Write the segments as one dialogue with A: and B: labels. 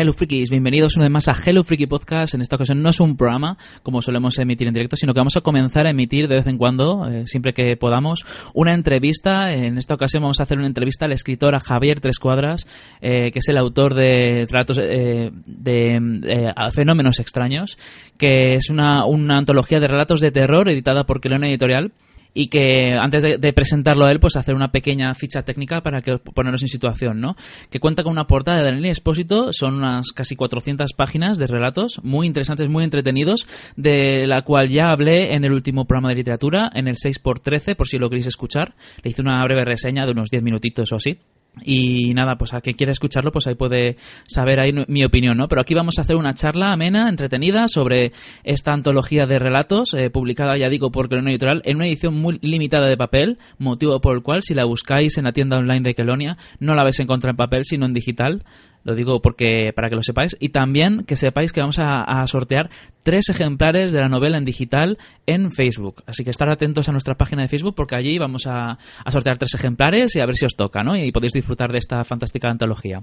A: Hello Freakies, bienvenidos una vez más a Hello Freaky Podcast. En esta ocasión no es un programa como solemos emitir en directo, sino que vamos a comenzar a emitir de vez en cuando, eh, siempre que podamos, una entrevista. En esta ocasión vamos a hacer una entrevista al escritor a Javier Tres Cuadras, eh, que es el autor de relatos eh, de eh, Fenómenos Extraños, que es una, una antología de relatos de terror editada por Quelona Editorial y que antes de, presentarlo a él, pues hacer una pequeña ficha técnica para que ponernos en situación, ¿no? Que cuenta con una portada de Daniel Espósito, son unas casi 400 páginas de relatos muy interesantes, muy entretenidos, de la cual ya hablé en el último programa de literatura, en el 6x13, por si lo queréis escuchar. Le hice una breve reseña de unos 10 minutitos o así. Y nada, pues a quien quiera escucharlo, pues ahí puede saber ahí mi opinión, ¿no? Pero aquí vamos a hacer una charla amena, entretenida, sobre esta antología de relatos, eh, publicada, ya digo, por Kelonia Editorial, en una edición muy limitada de papel, motivo por el cual, si la buscáis en la tienda online de Kelonia, no la vais a encontrar en papel, sino en digital. Lo digo porque para que lo sepáis. Y también que sepáis que vamos a, sortear tres ejemplares de la novela en digital en Facebook. Así que estar atentos a nuestra página de Facebook porque allí vamos a, a sortear tres ejemplares y a ver si os toca, ¿no? Y podéis disfrutar de esta fantástica antología.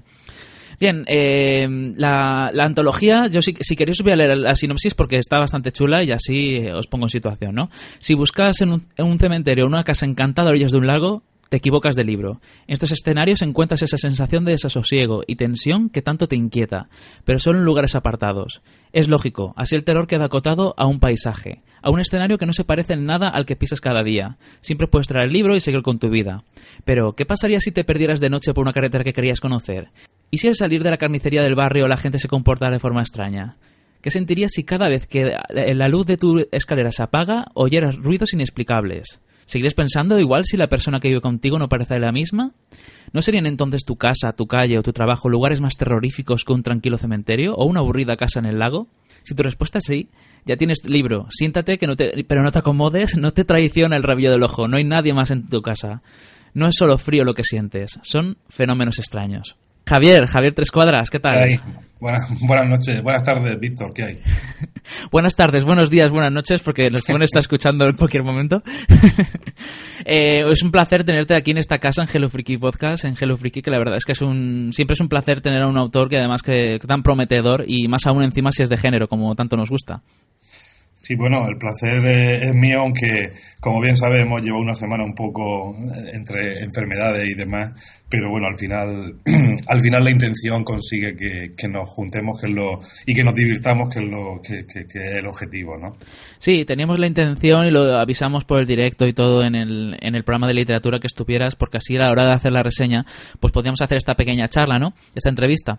A: Bien, eh, la, la, antología, yo si, si, queréis os voy a leer la sinopsis porque está bastante chula y así os pongo en situación, ¿no? Si buscas en un, en un cementerio una casa encantada a orillas de un lago, te equivocas de libro. En estos escenarios encuentras esa sensación de desasosiego y tensión que tanto te inquieta, pero solo en lugares apartados. Es lógico, así el terror queda acotado a un paisaje, a un escenario que no se parece en nada al que pisas cada día. Siempre puedes traer el libro y seguir con tu vida. Pero, ¿qué pasaría si te perdieras de noche por una carretera que querías conocer? ¿Y si al salir de la carnicería del barrio la gente se comportara de forma extraña? ¿Qué sentirías si cada vez que la luz de tu escalera se apaga oyeras ruidos inexplicables? ¿Seguirías pensando igual si la persona que vive contigo no parece la misma? ¿No serían entonces tu casa, tu calle o tu trabajo lugares más terroríficos que un tranquilo cementerio o una aburrida casa en el lago? Si tu respuesta es sí, ya tienes libro. Siéntate, que no te, pero no te acomodes, no te traiciona el rabillo del ojo, no hay nadie más en tu casa. No es solo frío lo que sientes, son fenómenos extraños. Javier, Javier Tres Cuadras, ¿qué tal?
B: Buenas, buenas noches, buenas tardes, Víctor, ¿qué hay?
A: buenas tardes, buenos días, buenas noches, porque nos pueden estar escuchando en cualquier momento. eh, es un placer tenerte aquí en esta casa, en Hello Freaky Podcast, en Hello Freaky, que la verdad es que es un siempre es un placer tener a un autor que además que, tan prometedor y más aún encima si es de género, como tanto nos gusta.
B: Sí, bueno, el placer es mío, aunque como bien sabemos lleva una semana un poco entre enfermedades y demás, pero bueno, al final, al final la intención consigue que, nos juntemos que lo, y que nos divirtamos, que es, lo, que, es el objetivo, ¿no?
A: Sí, teníamos la intención y lo avisamos por el directo y todo en el, en el programa de literatura que estuvieras, porque así a la hora de hacer la reseña, pues podíamos hacer esta pequeña charla, ¿no? Esta entrevista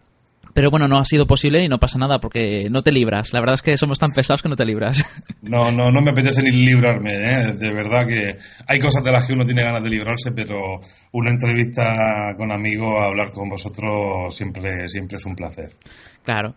A: pero bueno, no ha sido posible y no pasa nada porque no te libras. La verdad es que somos tan pesados que no te libras.
B: No, no, no me apetece ni librarme, ¿eh? de verdad que hay cosas de las que uno tiene ganas de librarse, pero una entrevista con amigos, hablar con vosotros siempre, siempre es un placer.
A: Claro.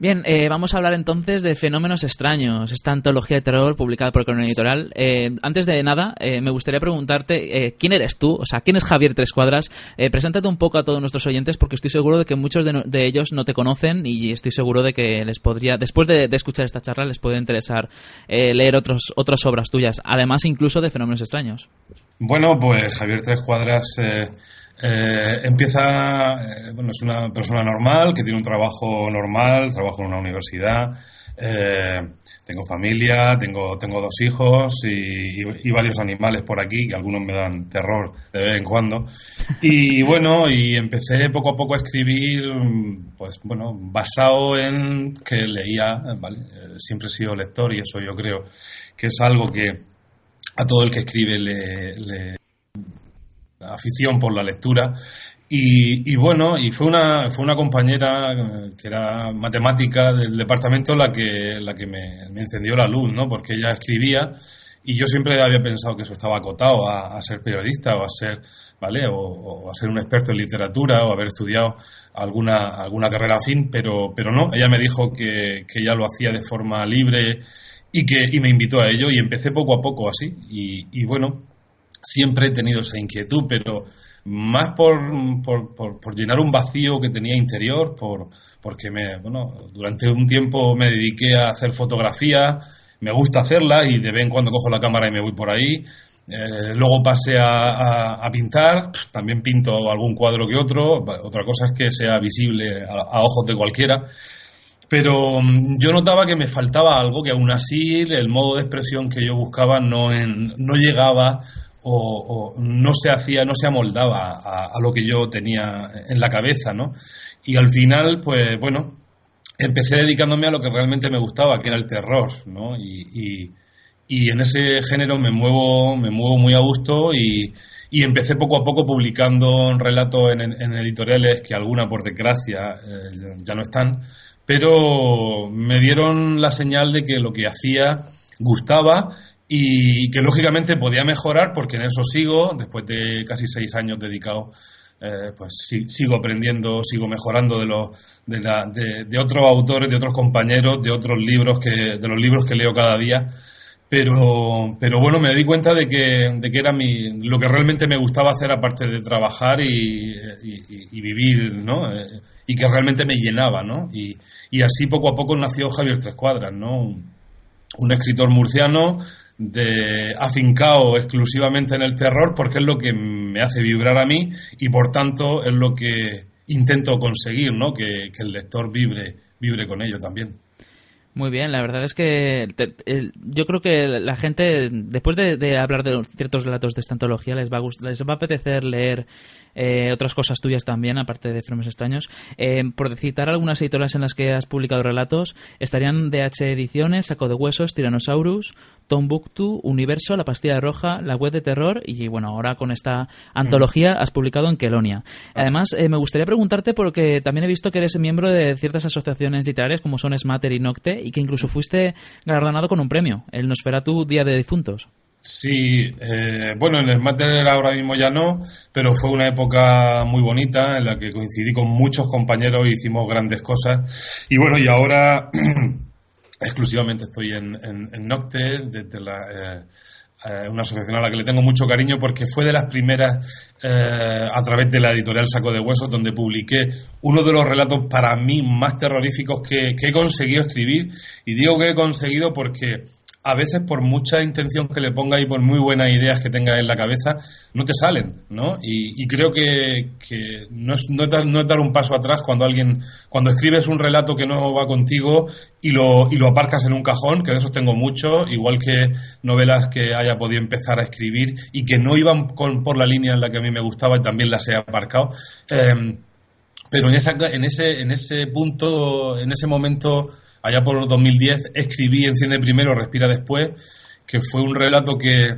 A: Bien, eh, vamos a hablar entonces de Fenómenos Extraños, esta antología de terror publicada por Corona Editorial. Eh, antes de nada, eh, me gustaría preguntarte quién eres tú, o sea, quién es Javier Tres Cuadras. preséntate un poco a todos nuestros oyentes porque estoy seguro de que muchos de, ellos no te conocen y estoy seguro de que les podría, después de, escuchar esta charla, les puede interesar leer otros, otras obras tuyas, además incluso de Fenómenos Extraños.
B: Bueno, pues Javier Tres Cuadras eh, empieza, eh, bueno, es una persona normal, que tiene un trabajo normal, trabajo en una universidad, eh, tengo familia, tengo, tengo dos hijos y, varios animales por aquí, que algunos me dan terror de vez en cuando. Y bueno, y empecé poco a poco a escribir, pues bueno, basado en que leía, ¿vale? siempre he sido lector y eso yo creo que es algo que a todo el que escribe le afición por la lectura. Y, bueno, y fue una, fue una compañera eh, que era matemática del departamento la que, la que me, encendió la luz, ¿no? Porque ella escribía y yo siempre había pensado que eso estaba acotado a, ser periodista o a ser, ¿vale? O, a ser un experto en literatura o haber estudiado alguna, alguna carrera afín, pero, pero no, ella me dijo que, que ella lo hacía de forma libre y que y me invitó a ello y empecé poco a poco así. Y, bueno, siempre he tenido esa inquietud, pero más por, por, llenar un vacío que tenía interior, por, porque me, bueno, durante un tiempo me dediqué a hacer fotografía, me gusta hacerla y de vez en cuando cojo la cámara y me voy por ahí. Eh, luego pasé a, pintar, también pinto algún cuadro que otro, otra cosa es que sea visible a, ojos de cualquiera. Pero mm, yo notaba que me faltaba algo, que aún así el modo de expresión que yo buscaba no, no llegaba o, no se hacía, no se amoldaba a, lo que yo tenía en la cabeza, ¿no? Y al final, pues bueno, empecé dedicándome a lo que realmente me gustaba, que era el terror, ¿no? Y, en ese género me muevo, me muevo muy a gusto y, empecé poco a poco publicando relatos en, editoriales que alguna, por desgracia, eh, ya no están, pero me dieron la señal de que lo que hacía gustaba y que lógicamente podía mejorar porque en eso sigo, después de casi seis años dedicados, eh, pues sigo aprendiendo, sigo mejorando de, de, de, otros autores, de otros compañeros, de otros libros, que, de los libros que leo cada día. Pero, pero bueno, me di cuenta de que, de que era mi, lo que realmente me gustaba hacer aparte de trabajar y, vivir, ¿no? Eh, y que realmente me llenaba, ¿no? Y así poco a poco nació Javier Tres Cuadras, ¿no? un escritor murciano de afincado exclusivamente en el terror porque es lo que me hace vibrar a mí y por tanto es lo que intento conseguir, ¿no? Que, el lector vibre, vibre con ello también.
A: Muy bien, la verdad es que yo creo que la gente, después de, hablar de ciertos relatos de esta antología, les va a, les va a apetecer leer eh, otras cosas tuyas también, aparte de Fenómenos Extraños. Eh, por citar algunas editoriales en las que has publicado relatos, estarían DH Ediciones, Saco de Huesos, Tyrannosaurus, Tombuktu, Universo, La Pastilla Roja, La Web de Terror y bueno, ahora con esta antología has publicado en Kelonia. Además, eh, me gustaría preguntarte porque también he visto que eres miembro de ciertas asociaciones literarias como son Smatter y Nocte y que incluso fuiste galardonado con un premio, el Nosferatu Día de Difuntos.
B: Sí, eh, bueno, en el Mater ahora mismo ya no, pero fue una época muy bonita en la que coincidí con muchos compañeros y hicimos grandes cosas. Y bueno, y ahora exclusivamente estoy en, en, Nocte, desde la, eh, eh, una asociación a la que le tengo mucho cariño porque fue de las primeras a través de la editorial Saco de Huesos donde publiqué uno de los relatos para mí más terroríficos que he conseguido escribir. Y digo que he conseguido porque a veces por mucha intención que le pongas y por muy buenas ideas que tengas en la cabeza, no te salen, ¿no? Y, creo que, no, es, no, dar, un paso atrás cuando alguien, cuando escribes un relato que no va contigo y lo, y lo aparcas en un cajón, que de esos tengo mucho, igual que novelas que haya podido empezar a escribir y que no iban por la línea en la que a mí me gustaba y también las he aparcado. Em, pero en, esa, en, ese, en ese punto, en ese momento allá por 2010 escribí Enciende primero, respira después, que fue un relato que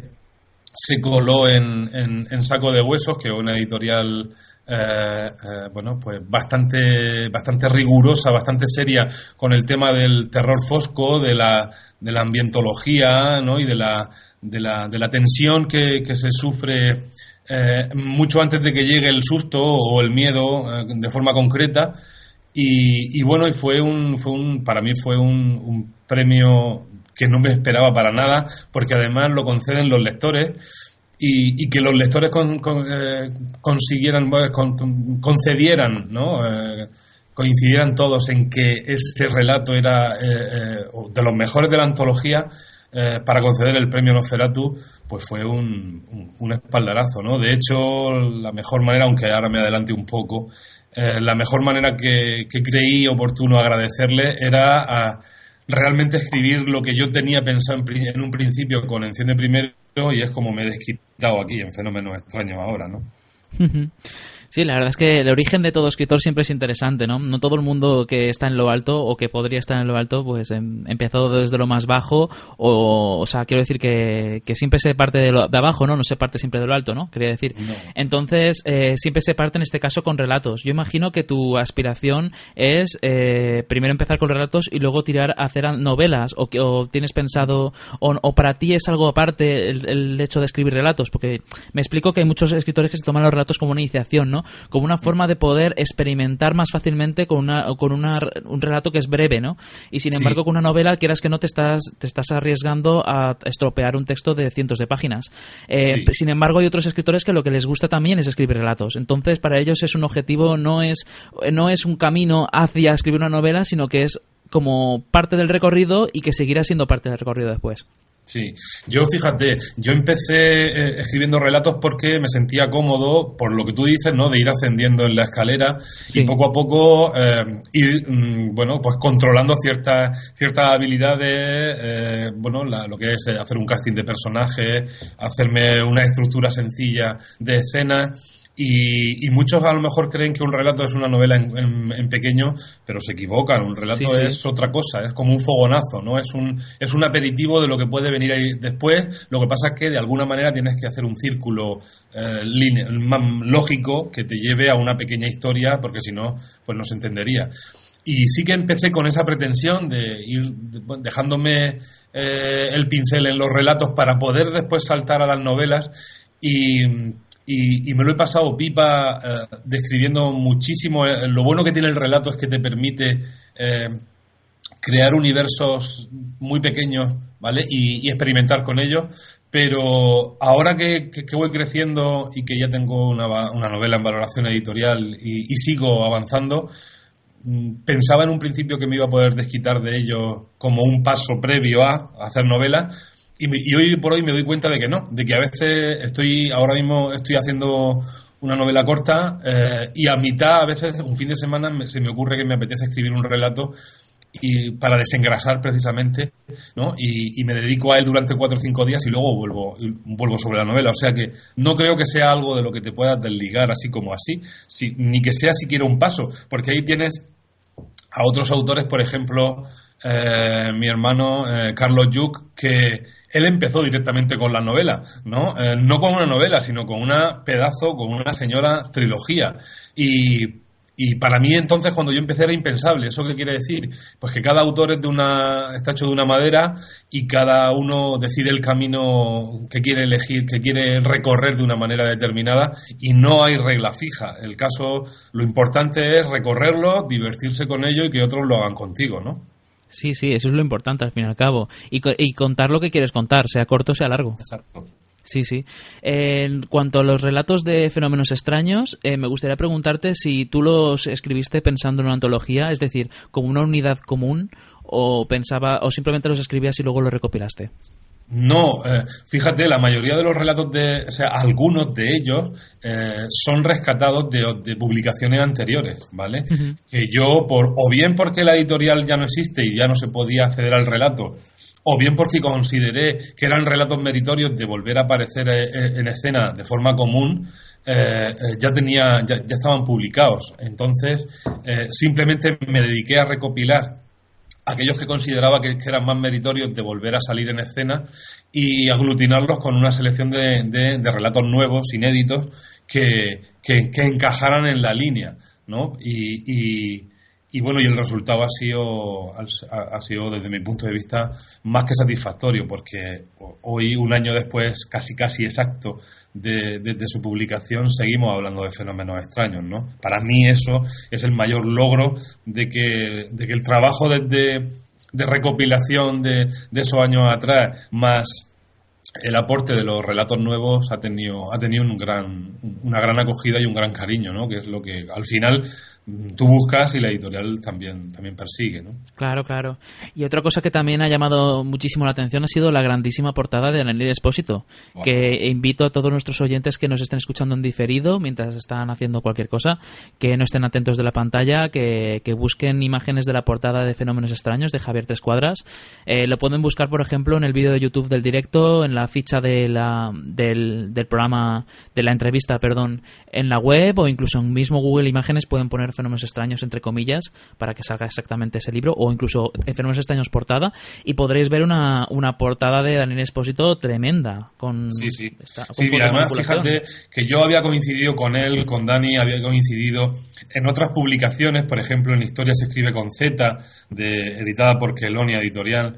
B: se coló en, en, Saco de Huesos, que es una editorial eh, eh, bueno, pues bastante, bastante rigurosa, bastante seria con el tema del terror fosco, de la, ambientología ¿no? y de la, de la, de la tensión que, que se sufre eh, mucho antes de que llegue el susto o el miedo de forma concreta Y, bueno, y fue un, fue un, para mí fue un, premio que no me esperaba para nada, porque además lo conceden los lectores. Y, que los lectores eh, consiguieran, concedieran, ¿no? Eh, coincidieran todos en que ese relato era eh, de los mejores de la antología para conceder el premio Nosferatu, pues fue un, un, espaldarazo, ¿no? De hecho, la mejor manera, aunque ahora me adelante un poco, eh, la mejor manera que, creí oportuno agradecerle era a realmente escribir lo que yo tenía pensado en, un principio con Enciende Primero y es como me he desquitado aquí en Fenómenos Extraños ahora, ¿no?
A: Sí, la verdad es que el origen de todo escritor siempre es interesante, ¿no? No todo el mundo que está en lo alto o que podría estar en lo alto, pues em, empezó desde lo más bajo o, o sea, quiero decir que, que siempre se parte de, lo, de abajo, ¿no? No se parte siempre de lo alto, ¿no? Quería decir. Entonces, eh, siempre se parte en este caso con relatos. Yo imagino que tu aspiración es eh, primero empezar con relatos y luego tirar a hacer novelas o, o tienes pensado o, o, para ti es algo aparte el, el hecho de escribir relatos, porque me explico que hay muchos escritores que se toman los relatos como una iniciación, ¿no? Como una forma de poder experimentar más fácilmente con, una, con una, un relato que es breve, ¿no? Y sin embargo, con una novela, quieras que no, te estás, te estás arriesgando a estropear un texto de cientos de páginas. Eh, sin embargo, hay otros escritores que lo que les gusta también es escribir relatos. Entonces, para ellos es un objetivo, no es, no es un camino hacia escribir una novela, sino que es como parte del recorrido y que seguirá siendo parte del recorrido después.
B: Sí, yo fíjate, yo empecé eh, escribiendo relatos porque me sentía cómodo, por lo que tú dices, ¿no? De ir ascendiendo en la escalera y poco a poco eh, ir, mm, bueno, pues controlando ciertas ciertas habilidades, eh, bueno, lo que es hacer un casting de personajes, hacerme una estructura sencilla de escenas y, muchos a lo mejor creen que un relato es una novela en, pequeño, pero se equivocan. Un relato es otra cosa, es como un fogonazo, ¿no? Es un, es un aperitivo de lo que puede venir ahí después. Lo que pasa es que de alguna manera tienes que hacer un círculo eh, lógico que te lleve a una pequeña historia, porque si no, pues no se entendería. Y sí que empecé con esa pretensión de ir dejándome eh, el pincel en los relatos para poder después saltar a las novelas y y, me lo he pasado pipa eh, describiendo muchísimo. Eh, lo bueno que tiene el relato es que te permite eh, crear universos muy pequeños, ¿vale? Y, experimentar con ellos. Pero ahora que, voy creciendo y que ya tengo una, novela en valoración editorial y, sigo avanzando, mm, pensaba en un principio que me iba a poder desquitar de ello como un paso previo a hacer novela y, hoy por hoy me doy cuenta de que no, de que a veces estoy, ahora mismo estoy haciendo una novela corta eh, y a mitad, a veces, un fin de semana se me ocurre que me apetece escribir un relato y para desengrasar precisamente, ¿no? Y, me dedico a él durante cuatro o cinco días y luego vuelvo, vuelvo sobre la novela. O sea que no creo que sea algo de lo que te puedas desligar así como así, ni que sea siquiera un paso, porque ahí tienes a otros autores, por ejemplo, eh, mi hermano eh, Carlos Yuc, que él empezó directamente con la novela, ¿no? Eh, no con una novela, sino con una pedazo, con una señora trilogía. Y, para mí entonces cuando yo empecé era impensable. ¿Eso qué quiere decir? Pues que cada autor es de una, está hecho de una madera y cada uno decide el camino que quiere elegir, que quiere recorrer de una manera determinada y no hay regla fija. El caso, lo importante es recorrerlo, divertirse con ello y que otros lo hagan contigo, ¿no?
A: Sí, sí, eso es lo importante al fin y al cabo. Y, y contar lo que quieres contar, sea corto o sea largo.
B: Exacto.
A: Sí, sí. En cuanto a los relatos de fenómenos extraños, eh, me gustaría preguntarte si tú los escribiste pensando en una antología, es decir, como una unidad común, o pensaba, o simplemente los escribías y luego los recopilaste.
B: No, eh, fíjate, la mayoría de los relatos de, o sea, algunos de ellos eh, son rescatados de, publicaciones anteriores, ¿vale? Que yo, por, o bien porque la editorial ya no existe y ya no se podía acceder al relato, o bien porque consideré que eran relatos meritorios de volver a aparecer eh, en escena de forma común, ya tenía, ya, ya, estaban publicados. Entonces, simplemente me dediqué a recopilar aquellos que consideraba que, eran más meritorios de volver a salir en escena y aglutinarlos con una selección de, relatos nuevos, inéditos, que, encajaran en la línea, ¿no? Y, y bueno, y el resultado ha sido, ha sido, desde mi punto de vista, más que satisfactorio, porque hoy, un año después, casi casi exacto de, su publicación, seguimos hablando de fenómenos extraños, ¿no? Para mí eso es el mayor logro de que, de que el trabajo desde, de recopilación de, de esos años atrás, más el aporte de los relatos nuevos ha tenido ha tenido un gran una gran acogida y un gran cariño no que es lo que al final tú buscas y la editorial también, también persigue, ¿no?
A: Claro, claro. Y otra cosa que también ha llamado muchísimo la atención ha sido la grandísima portada de Daniel Espósito, que invito a todos nuestros oyentes que nos estén escuchando en diferido mientras están haciendo cualquier cosa, que no estén atentos de la pantalla, que, busquen imágenes de la portada de Fenómenos Extraños de Javier Tres Cuadras. Eh, lo pueden buscar, por ejemplo, en el vídeo de YouTube del directo, en la ficha de la, del, del programa, de la entrevista, perdón, en la web o incluso en mismo Google Imágenes pueden poner fenómenos extraños, entre comillas, para que salga exactamente ese libro, o incluso fenómenos extraños portada, y podréis ver una, una portada de Daniel Espósito tremenda. Con
B: sí, sí. sí, y además, fíjate que yo había coincidido con él, con Dani, había coincidido en otras publicaciones, por ejemplo, en Historia se escribe con Z, de, editada por Kelonia Editorial.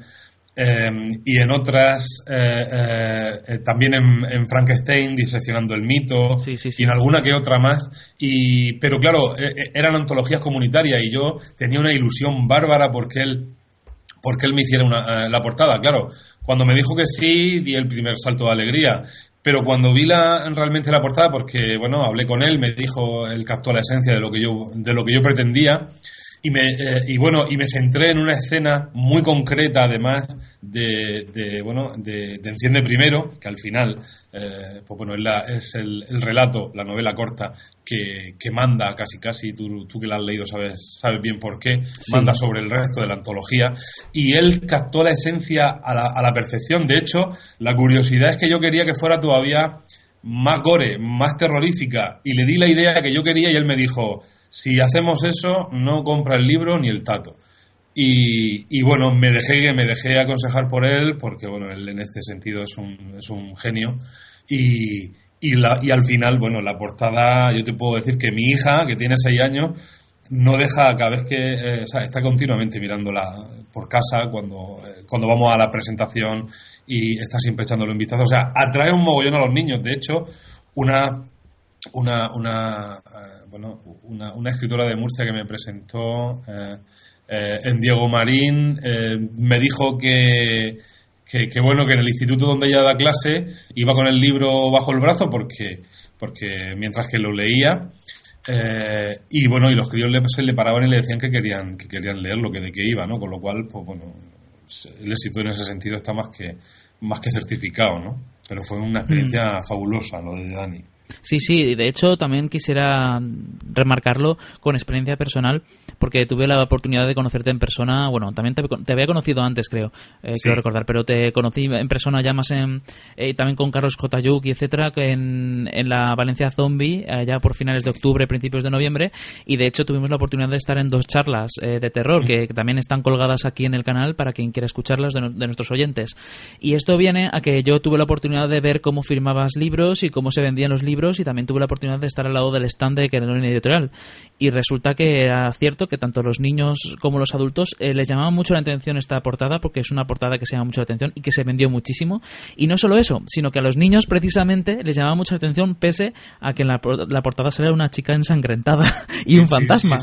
B: Em, y en otras, eh, eh, eh, también en, Frankenstein, diseccionando el mito, y en alguna que otra más. Y, pero claro, eran antologías comunitarias y yo tenía una ilusión bárbara porque él, porque él me hiciera una, la portada. Claro, cuando me dijo que sí, di el primer salto de alegría. Pero cuando vi la, realmente la portada, porque bueno, hablé con él, me dijo, él captó la esencia de lo que yo, de lo que yo pretendía y, me, eh, y bueno, y me centré en una escena muy concreta, además, de, de bueno, de, Enciende Primero, que al final, eh, pues bueno, es, la, es el, el, relato, la novela corta, que, que manda casi casi, tú, tú, que la has leído sabes, sabes bien por qué, manda sobre el resto de la antología, y él captó la esencia a la, a la perfección. De hecho, la curiosidad es que yo quería que fuera todavía más gore, más terrorífica, y le di la idea que yo quería y él me dijo, si hacemos eso, no compra el libro ni el tato. Y, bueno, me dejé, me dejé aconsejar por él, porque bueno, él en este sentido es un, es un genio. Y, y, la, y al final, bueno, la portada, yo te puedo decir que mi hija, que tiene seis años, no deja cada vez que eh, está continuamente mirándola por casa cuando, eh, cuando vamos a la presentación y está siempre echándole un vistazo. O sea, atrae un mogollón a los niños. De hecho, una, una, una eh, bueno, una, una, escritora de Murcia que me presentó eh, eh, en Diego Marín eh, me dijo que, que, bueno, que en el instituto donde ella da clase iba con el libro bajo el brazo porque, porque mientras que lo leía y bueno, y los críos le, se le paraban y le decían que querían, que querían leerlo, que de qué iba, ¿no? Con lo cual, pues bueno, el éxito en ese sentido está más que, más que certificado, ¿no? Pero fue una experiencia mm. fabulosa lo de Dani.
A: Sí, sí, de hecho también quisiera remarcarlo con experiencia personal, porque tuve la oportunidad de conocerte en persona, bueno, también te, había conocido antes, creo, eh, quiero recordar, pero te conocí en persona ya más en, eh, también con Carlos Kotayuk y etcétera, en, en la Valencia Zombie, allá por finales de octubre, principios de noviembre, y de hecho tuvimos la oportunidad de estar en dos charlas eh, de terror, que, también están colgadas aquí en el canal para quien quiera escucharlas de, de nuestros oyentes. Y esto viene a que yo tuve la oportunidad de ver cómo firmabas libros y cómo se vendían los libros y también tuve la oportunidad de estar al lado del stand de Querelón Editorial. Y resulta que era cierto que tanto los niños como los adultos eh, les llamaba mucho la atención esta portada porque es una portada que se llama mucho la atención y que se vendió muchísimo. Y no solo eso, sino que a los niños precisamente les llamaba mucho la atención pese a que en la, portada saliera una chica ensangrentada y un fantasma.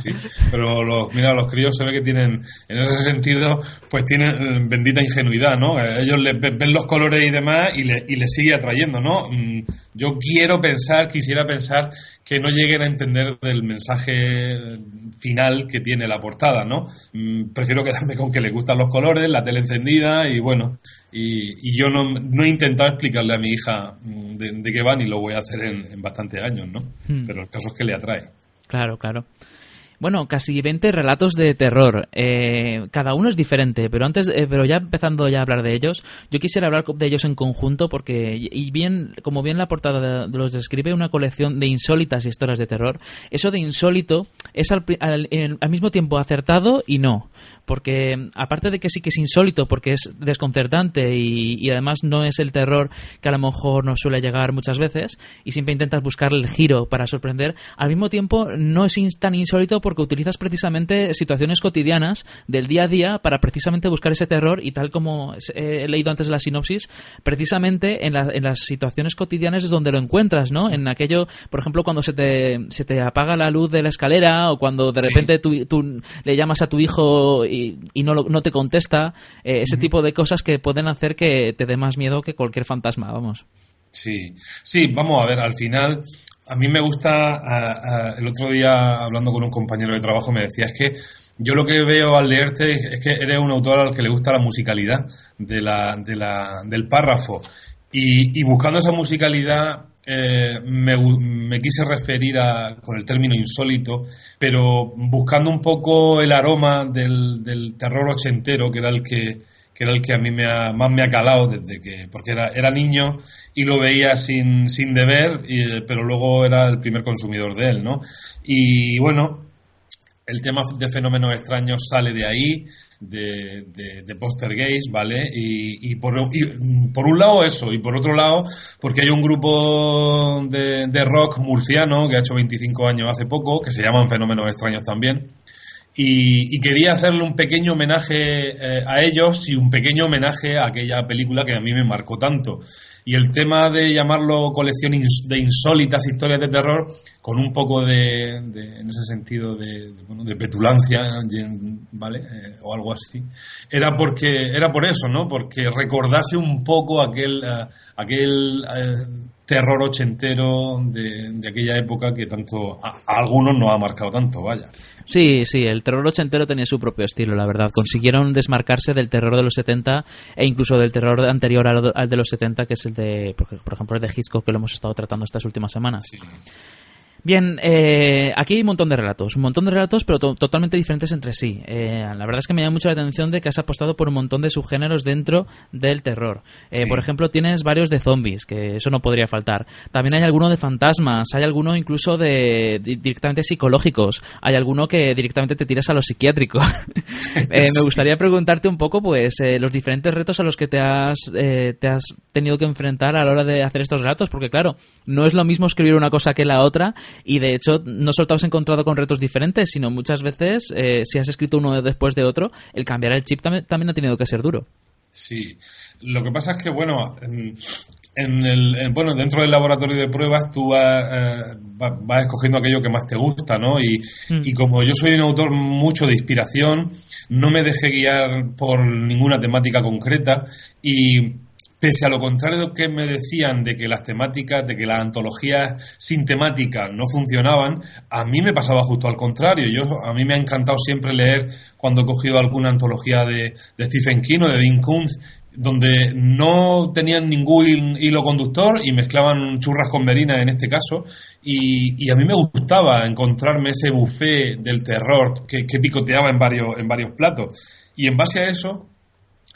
B: Pero los, mira, los críos se ve que tienen, en ese sentido, pues tienen eh, bendita ingenuidad, ¿no? Eh, ellos ven los colores y demás y les le sigue atrayendo, ¿no? Mm, yo quiero pensar, quisiera pensar que no lleguen a entender del mensaje final que tiene la portada, ¿no? Mm, prefiero quedarme con que le gustan los colores, la tele encendida y bueno, y, yo no, no, he intentado explicarle a mi hija mm, de, qué va ni lo voy a hacer en, en bastantes años, ¿no? Hmm. Pero el caso es que le atrae.
A: Claro, claro. Bueno, casi 20 relatos de terror. Eh, cada uno es diferente, pero antes, eh, pero ya empezando ya a hablar de ellos, yo quisiera hablar de ellos en conjunto porque, y bien, como bien la portada de, los describe, una colección de insólitas historias de terror. Eso de insólito es al, al, mismo tiempo acertado y no. porque aparte de que sí que es insólito, porque es desconcertante y, además no es el terror que a lo mejor nos suele llegar muchas veces y siempre intentas buscar el giro para sorprender, al mismo tiempo no es tan insólito porque utilizas precisamente situaciones cotidianas del día a día para precisamente buscar ese terror y tal como he leído antes de la sinopsis, precisamente en, en las situaciones cotidianas es donde lo encuentras, ¿no? En aquello, por ejemplo, cuando se te, se te apaga la luz de la escalera o cuando de repente tú, tú, le llamas a tu hijo y, y no, no te contesta, eh, ese tipo de cosas que pueden hacer que te dé más miedo que cualquier fantasma, vamos.
B: Sí, sí, vamos a ver, al final a mí me gusta, el otro día hablando con un compañero de trabajo me decía, es que yo lo que veo al leerte es que eres un autor al que le gusta la musicalidad de la, de la, del párrafo. Y, buscando esa musicalidad eh, me, quise referir a, con el término insólito, pero buscando un poco el aroma del terror ochentero, que era el que, que era el que a mí me ha, más me ha calado desde que, porque era, era niño y lo veía sin, sin deber, pero luego era el primer consumidor de él, ¿no? Y bueno, el tema de fenómenos extraños sale de ahí, de, de, Poster Gays, ¿vale? Y, y, por, por un lado eso, y por otro lado, porque hay un grupo de, de rock murciano que ha hecho 25 años hace poco, que se llaman Fenómenos Extraños también, y, quería hacerle un pequeño homenaje eh, a ellos y un pequeño homenaje a aquella película que a mí me marcó tanto. Y el tema de llamarlo colección de insólitas historias de terror, con un poco de, en ese sentido, de, bueno, de petulancia, ¿vale? Eh, o algo así, era porque era por eso, ¿no? Porque recordase un poco aquel, uh, aquel terror ochentero de, de, aquella época que tanto a, algunos nos ha marcado tanto, vaya.
A: Sí, sí, el terror ochentero tenía su propio estilo, la verdad. Consiguieron desmarcarse del terror de los 70 e incluso del terror anterior al, de los 70, que es el de, por, ejemplo, el de Hitchcock, que lo hemos estado tratando estas últimas semanas. Sí. Bien, eh, aquí hay un montón de relatos, un montón de relatos, pero totalmente diferentes entre sí. Eh, la verdad es que me llama mucho la atención de que has apostado por un montón de subgéneros dentro del terror. Eh, por ejemplo, tienes varios de zombies, que eso no podría faltar. También hay alguno de fantasmas, hay alguno incluso de, directamente psicológicos, hay alguno que directamente te tiras a lo psiquiátrico. me gustaría preguntarte un poco, pues, los diferentes retos a los que te has, te has tenido que enfrentar a la hora de hacer estos relatos, porque claro, no es lo mismo escribir una cosa que la otra y de hecho, no solo te has encontrado con retos diferentes, sino muchas veces, eh, si has escrito uno después de otro, el cambiar el chip también, ha tenido que ser duro.
B: Sí, lo que pasa es que, bueno, en, el, bueno, dentro del laboratorio de pruebas tú vas, eh, escogiendo aquello que más te gusta, ¿no? Y, mm. y, como yo soy un autor mucho de inspiración, no me dejé guiar por ninguna temática concreta y Pese a lo contrario que me decían de que las temáticas, de que las antologías sin temática no funcionaban, a mí me pasaba justo al contrario. Yo, a mí me ha encantado siempre leer cuando he cogido alguna antología de, Stephen King o de Dean Koontz, donde no tenían ningún hilo conductor y mezclaban churras con merina en este caso. Y, a mí me gustaba encontrarme ese buffet del terror que, que picoteaba en varios, en varios platos. Y en base a eso,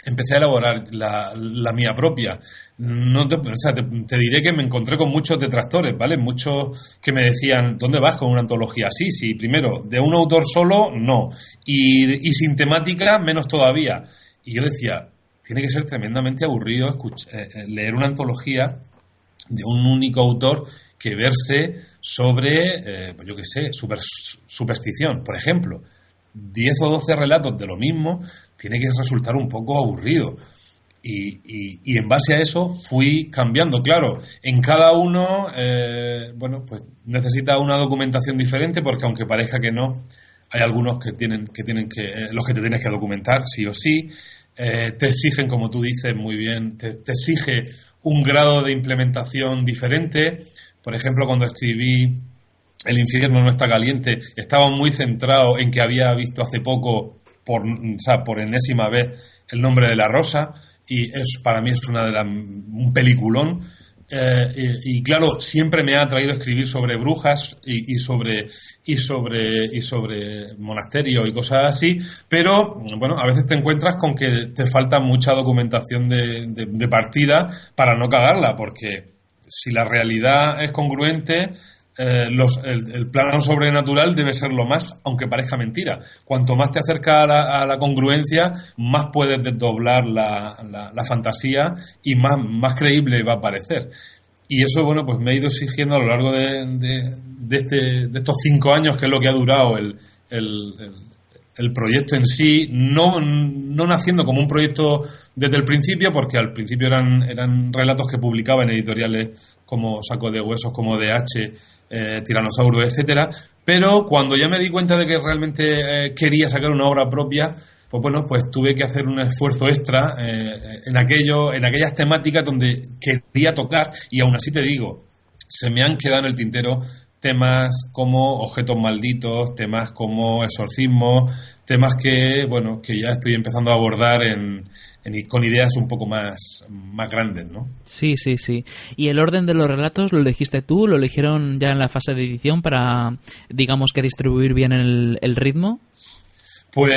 B: empecé a elaborar la, la mía propia. No te, o sea, te, diré que me encontré con muchos detractores, ¿vale? Muchos que me decían, ¿dónde vas con una antología así? Sí, primero, de un autor solo, no. Y, sin temática, menos todavía. Y yo decía, tiene que ser tremendamente aburrido eh, eh, leer una antología de un único autor que verse sobre, eh, pues yo qué sé, super, superstición, por ejemplo. 10 o 12 relatos de lo mismo, tiene que resultar un poco aburrido. Y, y, en base a eso fui cambiando. Claro, en cada uno, eh, bueno, pues necesita una documentación diferente porque aunque parezca que no, hay algunos que tienen que, tienen que eh, los que te tienes que documentar sí o sí. Eh, te exigen, como tú dices muy bien, te, te exige un grado de implementación diferente. Por ejemplo, cuando escribí El infierno no está caliente, estaba muy centrado en que había visto hace poco por, o sea, por enésima vez El nombre de la rosa y es para mí es una de las un peliculón. Eh, y, claro siempre me ha atraído escribir sobre brujas y, sobre y sobre y sobre monasterios y cosas así pero bueno a veces te encuentras con que te falta mucha documentación de, de partida para no cagarla porque si la realidad es congruente eh, los, el, plano sobrenatural debe ser lo más, aunque parezca mentira. Cuanto más te acerca a la, congruencia, más puedes desdoblar la, la, fantasía y más, más creíble va a parecer. Y eso, bueno, pues me ha ido exigiendo a lo largo de, de, este, de estos cinco años, que es lo que ha durado el, el, el proyecto en sí, no, no naciendo como un proyecto desde el principio, porque al principio eran, eran relatos que publicaba en editoriales como Saco de Huesos, como DH, eh, etcétera, pero cuando ya me di cuenta de que realmente eh, quería sacar una obra propia, pues bueno, pues tuve que hacer un esfuerzo extra eh, en aquello, en aquellas temáticas donde quería tocar. Y aún así te digo, se me han quedado en el tintero temas como objetos malditos, temas como exorcismo, temas que, bueno, que ya estoy empezando a abordar en, con ideas un poco más, más grandes, ¿no?
A: Sí, sí, sí. ¿Y el orden de los relatos lo elegiste tú? ¿Lo eligieron ya en la fase de edición para, digamos que distribuir bien el, el ritmo?
B: Pues,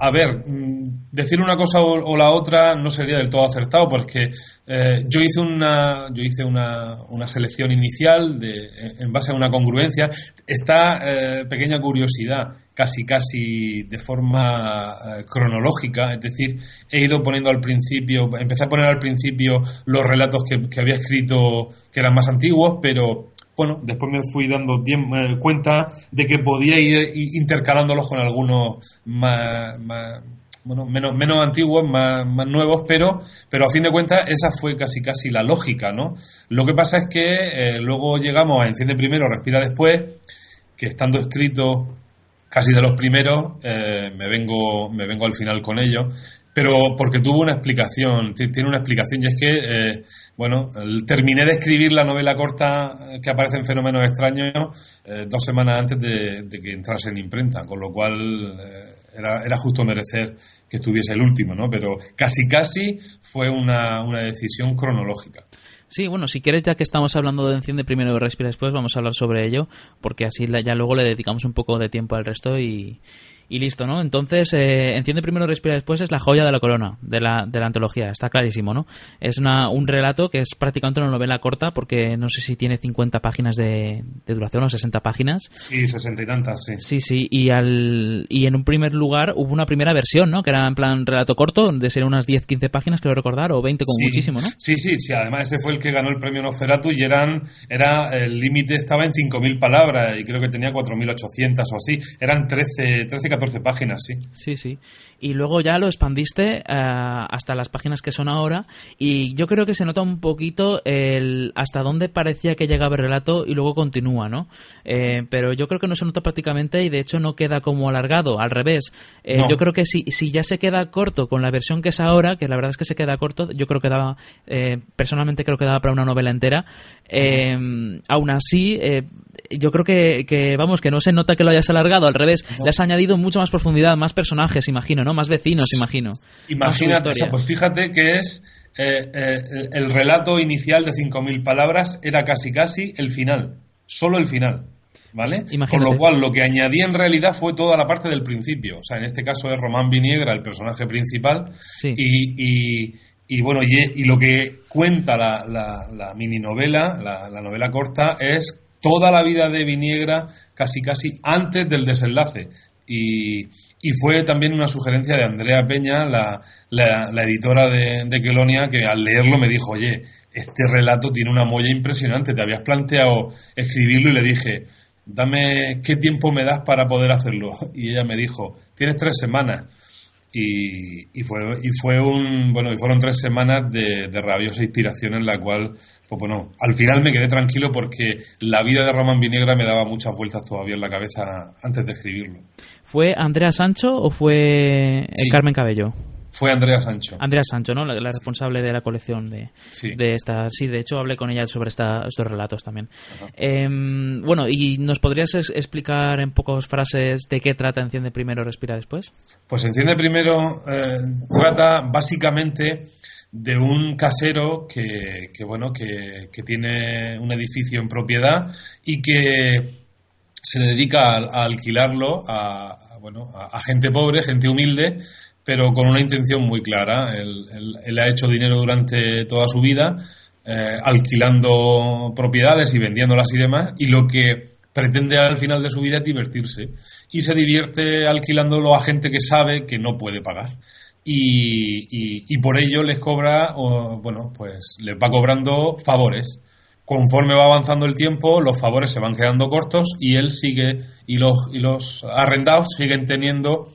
B: a ver, mm, decir una cosa o, la otra no sería del todo acertado porque eh, yo hice una yo hice una, una, selección inicial de, en base a una congruencia. Esta eh, pequeña curiosidad, casi casi de forma eh, cronológica, es decir, he ido poniendo al principio, empecé a poner al principio los relatos que, había escrito que eran más antiguos, pero bueno, después me fui dando eh, cuenta de que podía ir intercalándolos con algunos más, bueno, menos, menos antiguos, más, más, nuevos, pero, pero a fin de cuentas esa fue casi casi la lógica, ¿no? Lo que pasa es que eh, luego llegamos a Enciende primero, Respira después, que estando escrito casi de los primeros, eh, me, vengo, me vengo al final con ello, pero porque tuvo una explicación, tiene una explicación, y es que, eh, bueno, terminé de escribir la novela corta eh, que aparece en Fenómenos Extraños eh, dos semanas antes de, que entrase en imprenta, con lo cual era, era, justo merecer que estuviese el último, ¿no? Pero casi, casi fue una, una decisión cronológica.
A: Sí, bueno, si quieres, ya que estamos hablando de Enciende primero y Respira después, vamos a hablar sobre ello, porque así ya luego le dedicamos un poco de tiempo al resto y, y listo, ¿no? Entonces, eh, Enciende primero, respira después es la joya de la corona de la, de la antología, está clarísimo, ¿no? Es una, un relato que es prácticamente una novela corta porque no sé si tiene 50 páginas de, duración o 60 páginas.
B: Sí, 60 y tantas, sí.
A: Sí, sí, y, al, y en un primer lugar hubo una primera versión, ¿no? Que era en plan relato corto, de ser unas 10, 15 páginas, creo recordar, o 20 como muchísimo, ¿no?
B: Sí, sí, sí, además ese fue el que ganó el premio Noferatu y eran, era, el límite estaba en 5.000 palabras y creo que tenía 4.800 o así, eran 13, 13 14 páginas, sí.
A: Sí, sí. Y luego ya lo expandiste eh, hasta las páginas que son ahora y yo creo que se nota un poquito el hasta dónde parecía que llegaba el relato y luego continúa, ¿no? Eh, pero yo creo que no se nota prácticamente y de hecho no queda como alargado, al revés. Eh, yo creo que si, si ya se queda corto con la versión que es ahora, que la verdad es que se queda corto, yo creo que daba, personalmente creo que daba para una novela entera, aún así yo creo que, que, vamos, que no se nota que lo hayas alargado, al revés, le has añadido mucho más profundidad, más personajes, imagino, ¿no? Más vecinos, imagino.
B: Imagínate, pues fíjate que es eh, eh, el relato inicial de 5.000 palabras era casi casi el final, solo el final. ¿Vale? Con lo cual, lo que añadí en realidad fue toda la parte del principio. O sea, en este caso es Román Viniegra el personaje principal. Y, y, bueno, y, lo que cuenta la, la, mini novela, la, la novela corta, es toda la vida de Viniegra casi casi antes del desenlace. Y, fue también una sugerencia de Andrea Peña, la, editora de, de Kelonia, que al leerlo me dijo, oye, este relato tiene una molla impresionante, te habías planteado escribirlo y le dije, dame qué tiempo me das para poder hacerlo. Y ella me dijo, tienes tres semanas. Y, y, fue, y fue un bueno y fueron tres semanas de, de rabiosa inspiración en la cual pues bueno al final me quedé tranquilo porque la vida de Román Vinegra me daba muchas vueltas todavía en la cabeza antes de escribirlo.
A: Fue Andrea Sancho o fue Carmen Cabello
B: fue Andrea Sancho.
A: Andrea Sancho, ¿no? La, responsable de la colección de, de esta. Sí, de hecho hablé con ella sobre esta, estos relatos también. Em, bueno, ¿y nos podrías explicar en pocas frases de qué trata Enciende Primero, Respira Después?
B: Pues Enciende Primero eh, trata básicamente de un casero que, que bueno, que, que, tiene un edificio en propiedad y que se dedica a, alquilarlo a, bueno, a gente pobre, gente humilde, pero con una intención muy clara. Él, ha hecho dinero durante toda su vida eh, alquilando propiedades y vendiéndolas y demás, y lo que pretende al final de su vida es divertirse. Y se divierte alquilándolo a gente que sabe que no puede pagar. Y, y, por ello les cobra, bueno, pues les va cobrando favores. Conforme va avanzando el tiempo, los favores se van quedando cortos y él sigue, y los, y los arrendados siguen teniendo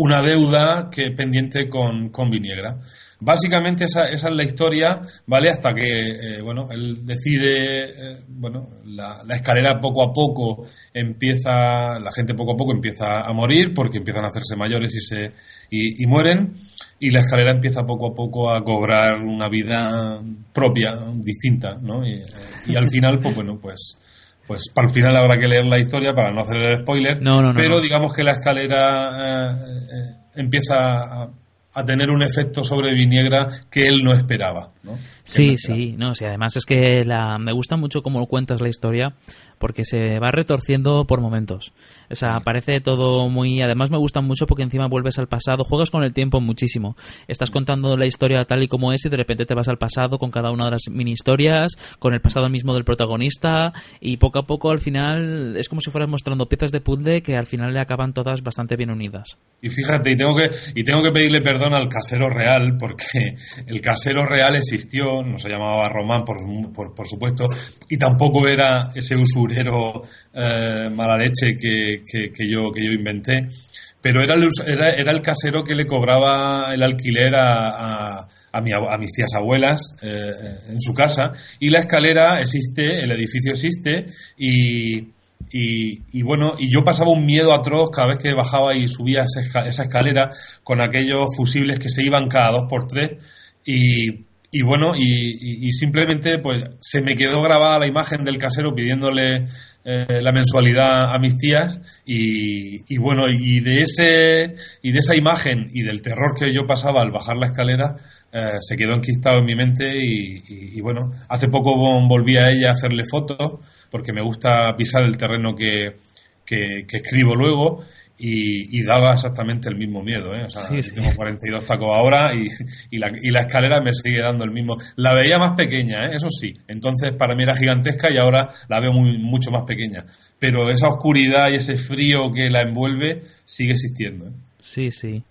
B: una deuda que pendiente con, con Viniegra. Básicamente esa, esa, es la historia, ¿vale? Hasta que, eh, bueno, él decide, eh, bueno, la, escalera poco a poco empieza, la gente poco a poco empieza a morir porque empiezan a hacerse mayores y se y, mueren y la escalera empieza poco a poco a cobrar una vida propia, distinta, ¿no? Y al final, pues bueno, pues pues para el final habrá que leer la historia para no hacer el spoiler,
A: no, no,
B: pero digamos que la escalera eh, empieza a, a tener un efecto sobre Viniegra que él no esperaba. ¿no?
A: Sí, sí, no, sí, además es que la, me gusta mucho cómo cuentas la historia porque se va retorciendo por momentos. O sea, parece todo muy... Además me gusta mucho porque encima vuelves al pasado, juegas con el tiempo muchísimo. Estás contando la historia tal y como es y de repente te vas al pasado con cada una de las mini historias, con el pasado mismo del protagonista y poco a poco al final es como si fueras mostrando piezas de puzzle que al final le acaban todas bastante bien unidas.
B: Y fíjate, y tengo que, y tengo que pedirle perdón al casero real porque el casero real existió, no se llamaba Román por, por, por supuesto, y tampoco era ese usuario eh, mala leche que, que, yo, que yo inventé, pero era el, era, el casero que le cobraba el alquiler a, a, mi, a mis tías abuelas eh, en su casa. Y la escalera existe, el edificio existe y, y, bueno, y yo pasaba un miedo atroz cada vez que bajaba y subía esa escalera con aquellos fusibles que se iban cada dos por tres. Y y bueno, y, simplemente pues se me quedó grabada la imagen del casero pidiéndole eh, la mensualidad a mis tías y, y, bueno, y de ese y de esa imagen y del terror que yo pasaba al bajar la escalera eh, se quedó enquistado en mi mente y, bueno, hace poco volví a ella a hacerle fotos porque me gusta pisar el terreno que, que escribo luego y, daba exactamente el mismo miedo. ¿eh? O sea, tengo 42 tacos ahora y, y, la, y, la, escalera me sigue dando el mismo. La veía más pequeña, ¿eh? eso sí. Entonces para mí era gigantesca y ahora la veo muy, mucho más pequeña. Pero esa oscuridad y ese frío que la envuelve sigue existiendo. ¿eh?
A: Sí, sí.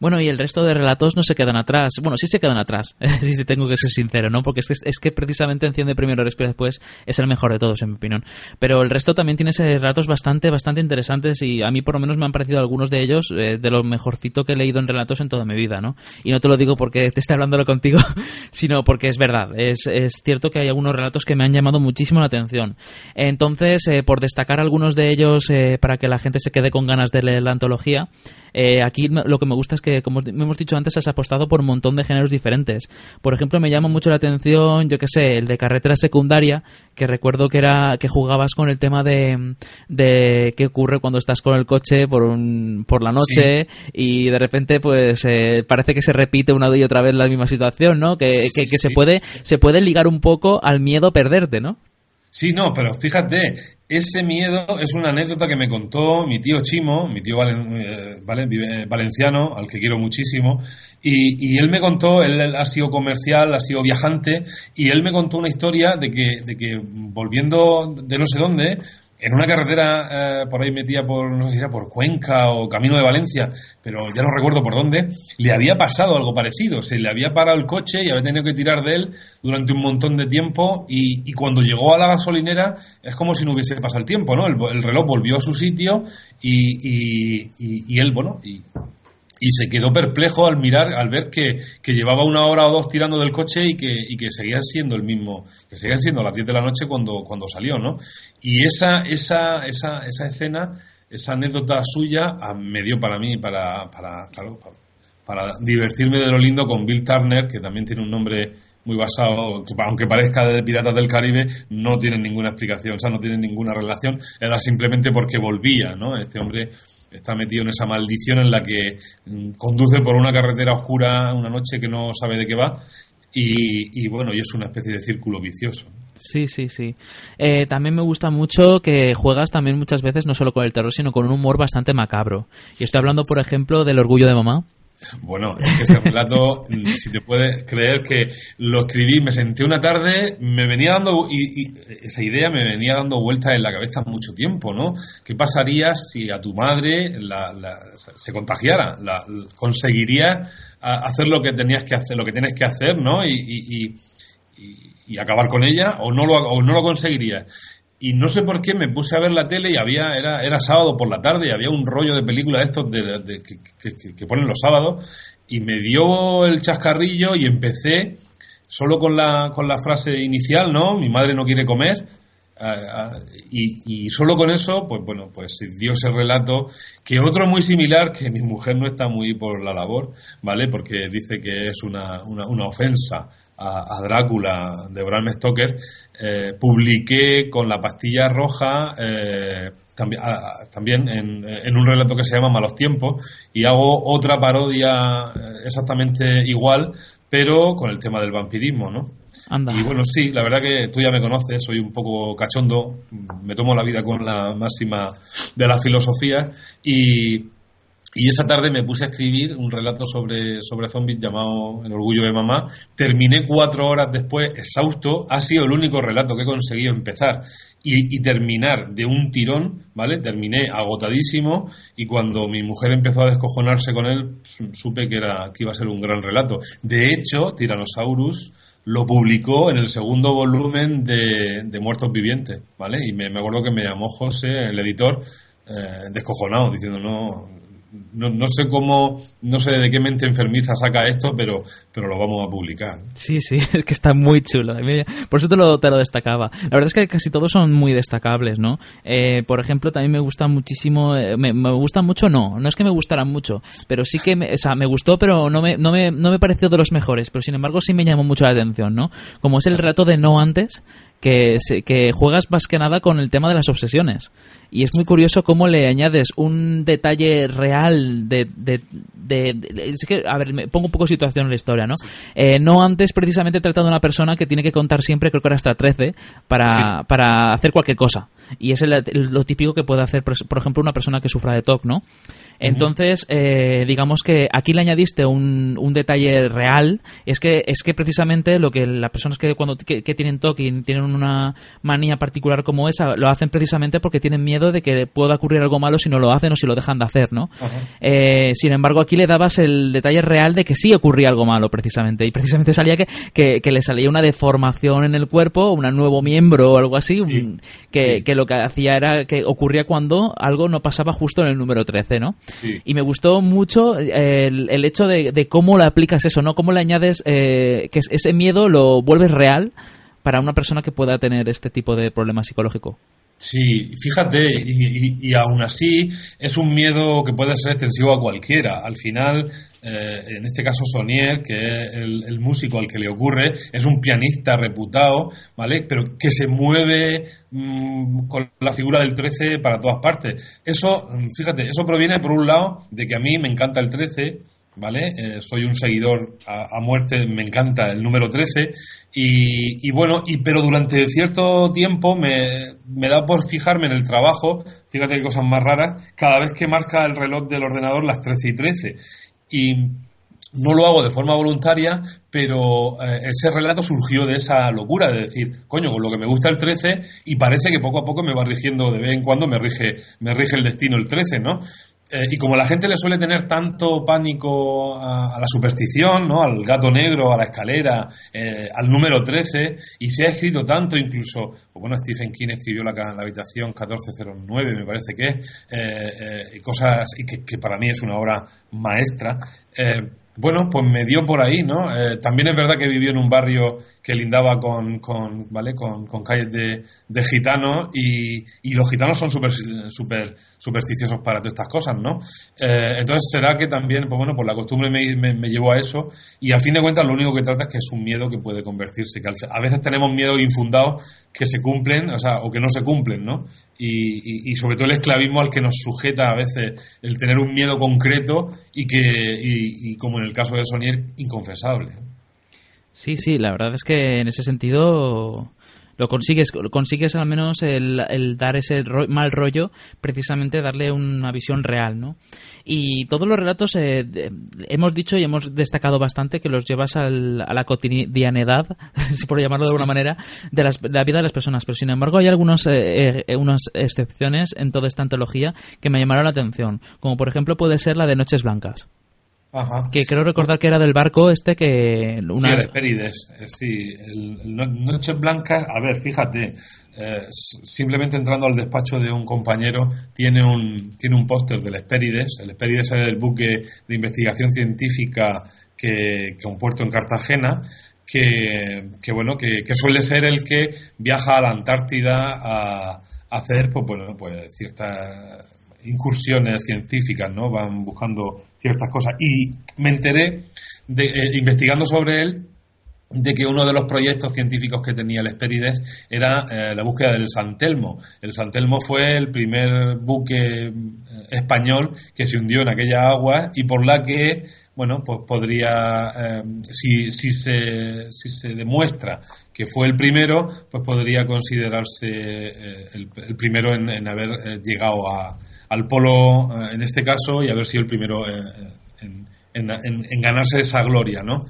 A: Bueno, y el resto de relatos no se quedan atrás. Bueno, sí se quedan atrás, si tengo que ser sincero, ¿no? Porque es que, es que precisamente Enciende primero, respira después es el mejor de todos, en mi opinión. Pero el resto también tiene relatos bastante, bastante interesantes y a mí por lo menos me han parecido algunos de ellos eh, de lo mejorcito que he leído en relatos en toda mi vida, ¿no? Y no te lo digo porque te esté hablándolo contigo, sino porque es verdad. Es, es cierto que hay algunos relatos que me han llamado muchísimo la atención. Entonces, eh, por destacar algunos de ellos eh, para que la gente se quede con ganas de leer la antología, eh, aquí lo que me gusta es que, como hemos dicho antes, has apostado por un montón de géneros diferentes. Por ejemplo, me llama mucho la atención, yo que sé, el de carretera secundaria, que recuerdo que era que jugabas con el tema de, de qué ocurre cuando estás con el coche por, un, por la noche y de repente pues eh, parece que se repite una y otra vez la misma situación, ¿no? Que, que, que se puede se puede ligar un poco al miedo a perderte, ¿no?
B: Sí, no, pero fíjate, ese miedo es una anécdota que me contó mi tío Chimo, mi tío eh, valenciano, al que quiero muchísimo, y, él me contó, él, ha sido comercial, ha sido viajante, y él me contó una historia de que, de que volviendo de no sé dónde, en una carretera eh, por ahí metida por, no sé si era por Cuenca o Camino de Valencia, pero ya no recuerdo por dónde, le había pasado algo parecido. Se le había parado el coche y había tenido que tirar de él durante un montón de tiempo y, cuando llegó a la gasolinera es como si no hubiese pasado el tiempo, ¿no? El, reloj volvió a su sitio y, y, y él, bueno, y y se quedó perplejo al mirar, al ver que, llevaba una hora o dos tirando del coche y que, y que seguían siendo el mismo, que seguían siendo las 10 de la noche cuando, cuando salió, ¿no? Y esa, esa, esa, esa escena, esa anécdota suya ah, me dio para mí, para, para, claro, para, divertirme de lo lindo con Bill Turner, que también tiene un nombre muy basado, que aunque parezca de Piratas del Caribe, no tiene ninguna explicación, o sea, no tiene ninguna relación, era simplemente porque volvía, ¿no? Este hombre está metido en esa maldición en la que mm, conduce por una carretera oscura una noche que no sabe de qué va y, bueno, y es una especie de círculo vicioso.
A: Sí, sí, sí. Eh, también me gusta mucho que juegas también muchas veces no solo con el terror, sino con un humor bastante macabro. Y estoy hablando, por ejemplo, del orgullo de mamá,
B: Bueno, ese relato, si te puedes creer que lo escribí, me senté una tarde, me venía dando, y, esa idea me venía dando vueltas en la cabeza mucho tiempo, ¿no? ¿Qué pasaría si a tu madre se contagiara? La, conseguiría hacer lo que tenías que hacer, lo que tienes que hacer, ¿no? Y, y acabar con ella, o no lo, o no lo conseguiría y no sé por qué me puse a ver la tele y había era, era sábado por la tarde y había un rollo de película de estos de, que, ponen los sábados y me dio el chascarrillo y empecé solo con la, con la frase inicial, ¿no? Mi madre no quiere comer. y, solo con eso, pues bueno, pues dio ese relato, que otro muy similar, que mi mujer no está muy por la labor, ¿vale? Porque dice que es una, una ofensa a, Drácula de Bram Stoker, eh, publiqué con la pastilla roja eh, también, también en, un relato que se llama Malos Tiempos y hago otra parodia eh, exactamente igual, pero con el tema del vampirismo, ¿no? Y bueno, sí, la verdad que tú ya me conoces, soy un poco cachondo, me tomo la vida con la máxima de la filosofía y y esa tarde me puse a escribir un relato sobre, sobre zombies llamado El orgullo de mamá. Terminé cuatro horas después, exhausto. Ha sido el único relato que he conseguido empezar y, terminar de un tirón, ¿vale? Terminé agotadísimo y cuando mi mujer empezó a descojonarse con él, supe que, era, que iba a ser un gran relato. De hecho, Tyrannosaurus lo publicó en el segundo volumen de, de Muertos Vivientes, ¿vale? Y me, me, acuerdo que me llamó José, el editor, eh, descojonado, diciendo, no, no, no, sé cómo, no sé de qué mente enfermiza saca esto, pero, pero lo vamos a publicar.
A: Sí, sí, es que está muy chulo. Por eso te lo, te lo destacaba. La verdad es que casi todos son muy destacables, ¿no? Eh, por ejemplo, también me gusta muchísimo, eh, me, me gustan mucho, no, no es que me gustaran mucho, pero sí que, me, o sea, me gustó, pero no me, no, me, no me pareció de los mejores, pero sin embargo sí me llamó mucho la atención, ¿no? Como es el relato de No Antes, que, que juegas más que nada con el tema de las obsesiones. Y es muy curioso cómo le añades un detalle real de... de, es que, a ver, me pongo un poco de situación en la historia, ¿no? Eh, no antes precisamente tratando de una persona que tiene que contar siempre, creo que era hasta 13, para, para hacer cualquier cosa. Y es lo típico que puede hacer, por ejemplo, una persona que sufra de TOC, ¿no? Entonces, eh, digamos que aquí le añadiste un, un, detalle real, es que es que precisamente lo que las personas que cuando que, tienen TOC y tienen una manía particular como esa, lo hacen precisamente porque tienen miedo de que pueda ocurrir algo malo si no lo hacen o si lo dejan de hacer, ¿no? Eh, sin embargo, aquí le dabas el detalle real de que sí ocurría algo malo, precisamente, y precisamente salía que, que, le salía una deformación en el cuerpo, un nuevo miembro o algo así, que, que lo que hacía era que ocurría cuando algo no pasaba justo en el número 13, ¿no? Y me gustó mucho eh, el, hecho de, cómo le aplicas eso, ¿no? Cómo le añades eh, que ese miedo lo vuelves real para una persona que pueda tener este tipo de problema psicológico.
B: Sí, fíjate, y, aún así es un miedo que puede ser extensivo a cualquiera. Al final, eh, en este caso Sonier, que es el, músico al que le ocurre, es un pianista reputado, ¿vale? Pero que se mueve mm, con la figura del 13 para todas partes. Eso, mm, fíjate, eso proviene por un lado de que a mí me encanta el 13, ¿vale? Eh, soy un seguidor a, muerte, me encanta el número 13 y, bueno, y, pero durante cierto tiempo me, me, da por fijarme en el trabajo, fíjate qué cosas más raras, cada vez que marca el reloj del ordenador las 13 y 13 y no lo hago de forma voluntaria, pero eh, ese relato surgió de esa locura de decir, coño, con lo que me gusta el 13 y parece que poco a poco me va rigiendo de vez en cuando, me rige, me rige el destino el 13, ¿no? Eh, y como la gente le suele tener tanto pánico a, la superstición, ¿no? al gato negro, a la escalera, eh, al número 13, y se ha escrito tanto, incluso, pues bueno, Stephen King escribió la, la habitación 1409, me parece que es, eh, y cosas, que, para mí es una obra maestra. Bueno, pues me dio por ahí, ¿no? También es verdad que vivió en un barrio que lindaba con, con ¿vale? Con, con calles de, de gitanos y, y, los gitanos son súper super, supersticiosos para todas estas cosas, ¿no? Eh, entonces será que también, pues bueno, pues la costumbre me, me, llevó a eso y a fin de cuentas lo único que trata es que es un miedo que puede convertirse, que a veces tenemos miedo infundados que se cumplen, o sea, o que no se cumplen, ¿no? y, y, sobre todo el esclavismo al que nos sujeta a veces el tener un miedo concreto y que y, como en el caso de Sonier inconfesable
A: sí sí la verdad es que en ese sentido Lo consigues, consigues al menos el, el dar ese mal rollo, precisamente darle una visión real, ¿no? Y todos los relatos eh, hemos dicho y hemos destacado bastante que los llevas al, a la cotidianidad, si por llamarlo de alguna manera, de, las, de, la vida de las personas. Pero sin embargo hay algunos, eh, eh, unas excepciones en toda esta antología que me llamaron la atención, como por ejemplo puede ser la de Noches Blancas. Que creo recordar que era del barco este que...
B: Una... Sí, el Esperides, eh, sí. El, Noches Blancas, a ver, fíjate, eh, simplemente entrando al despacho de un compañero, tiene un, tiene un póster del Esperides. El Esperides es el buque de investigación científica que, que un puerto en Cartagena, que, que bueno, que, que, suele ser el que viaja a la Antártida a, hacer, pues bueno, pues ciertas incursiones científicas, ¿no? Van buscando ciertas cosas. Y me enteré, de, eh, investigando sobre él, de que uno de los proyectos científicos que tenía el Esperides era eh, la búsqueda del San Telmo. El San Telmo fue el primer buque eh, español que se hundió en aquella agua y por la que, bueno, pues podría, si, si, se, si se demuestra que fue el primero, pues podría considerarse el, primero en haber llegado a, al polo eh, en este caso y haber sido el primero eh, en, ganarse esa gloria, ¿no?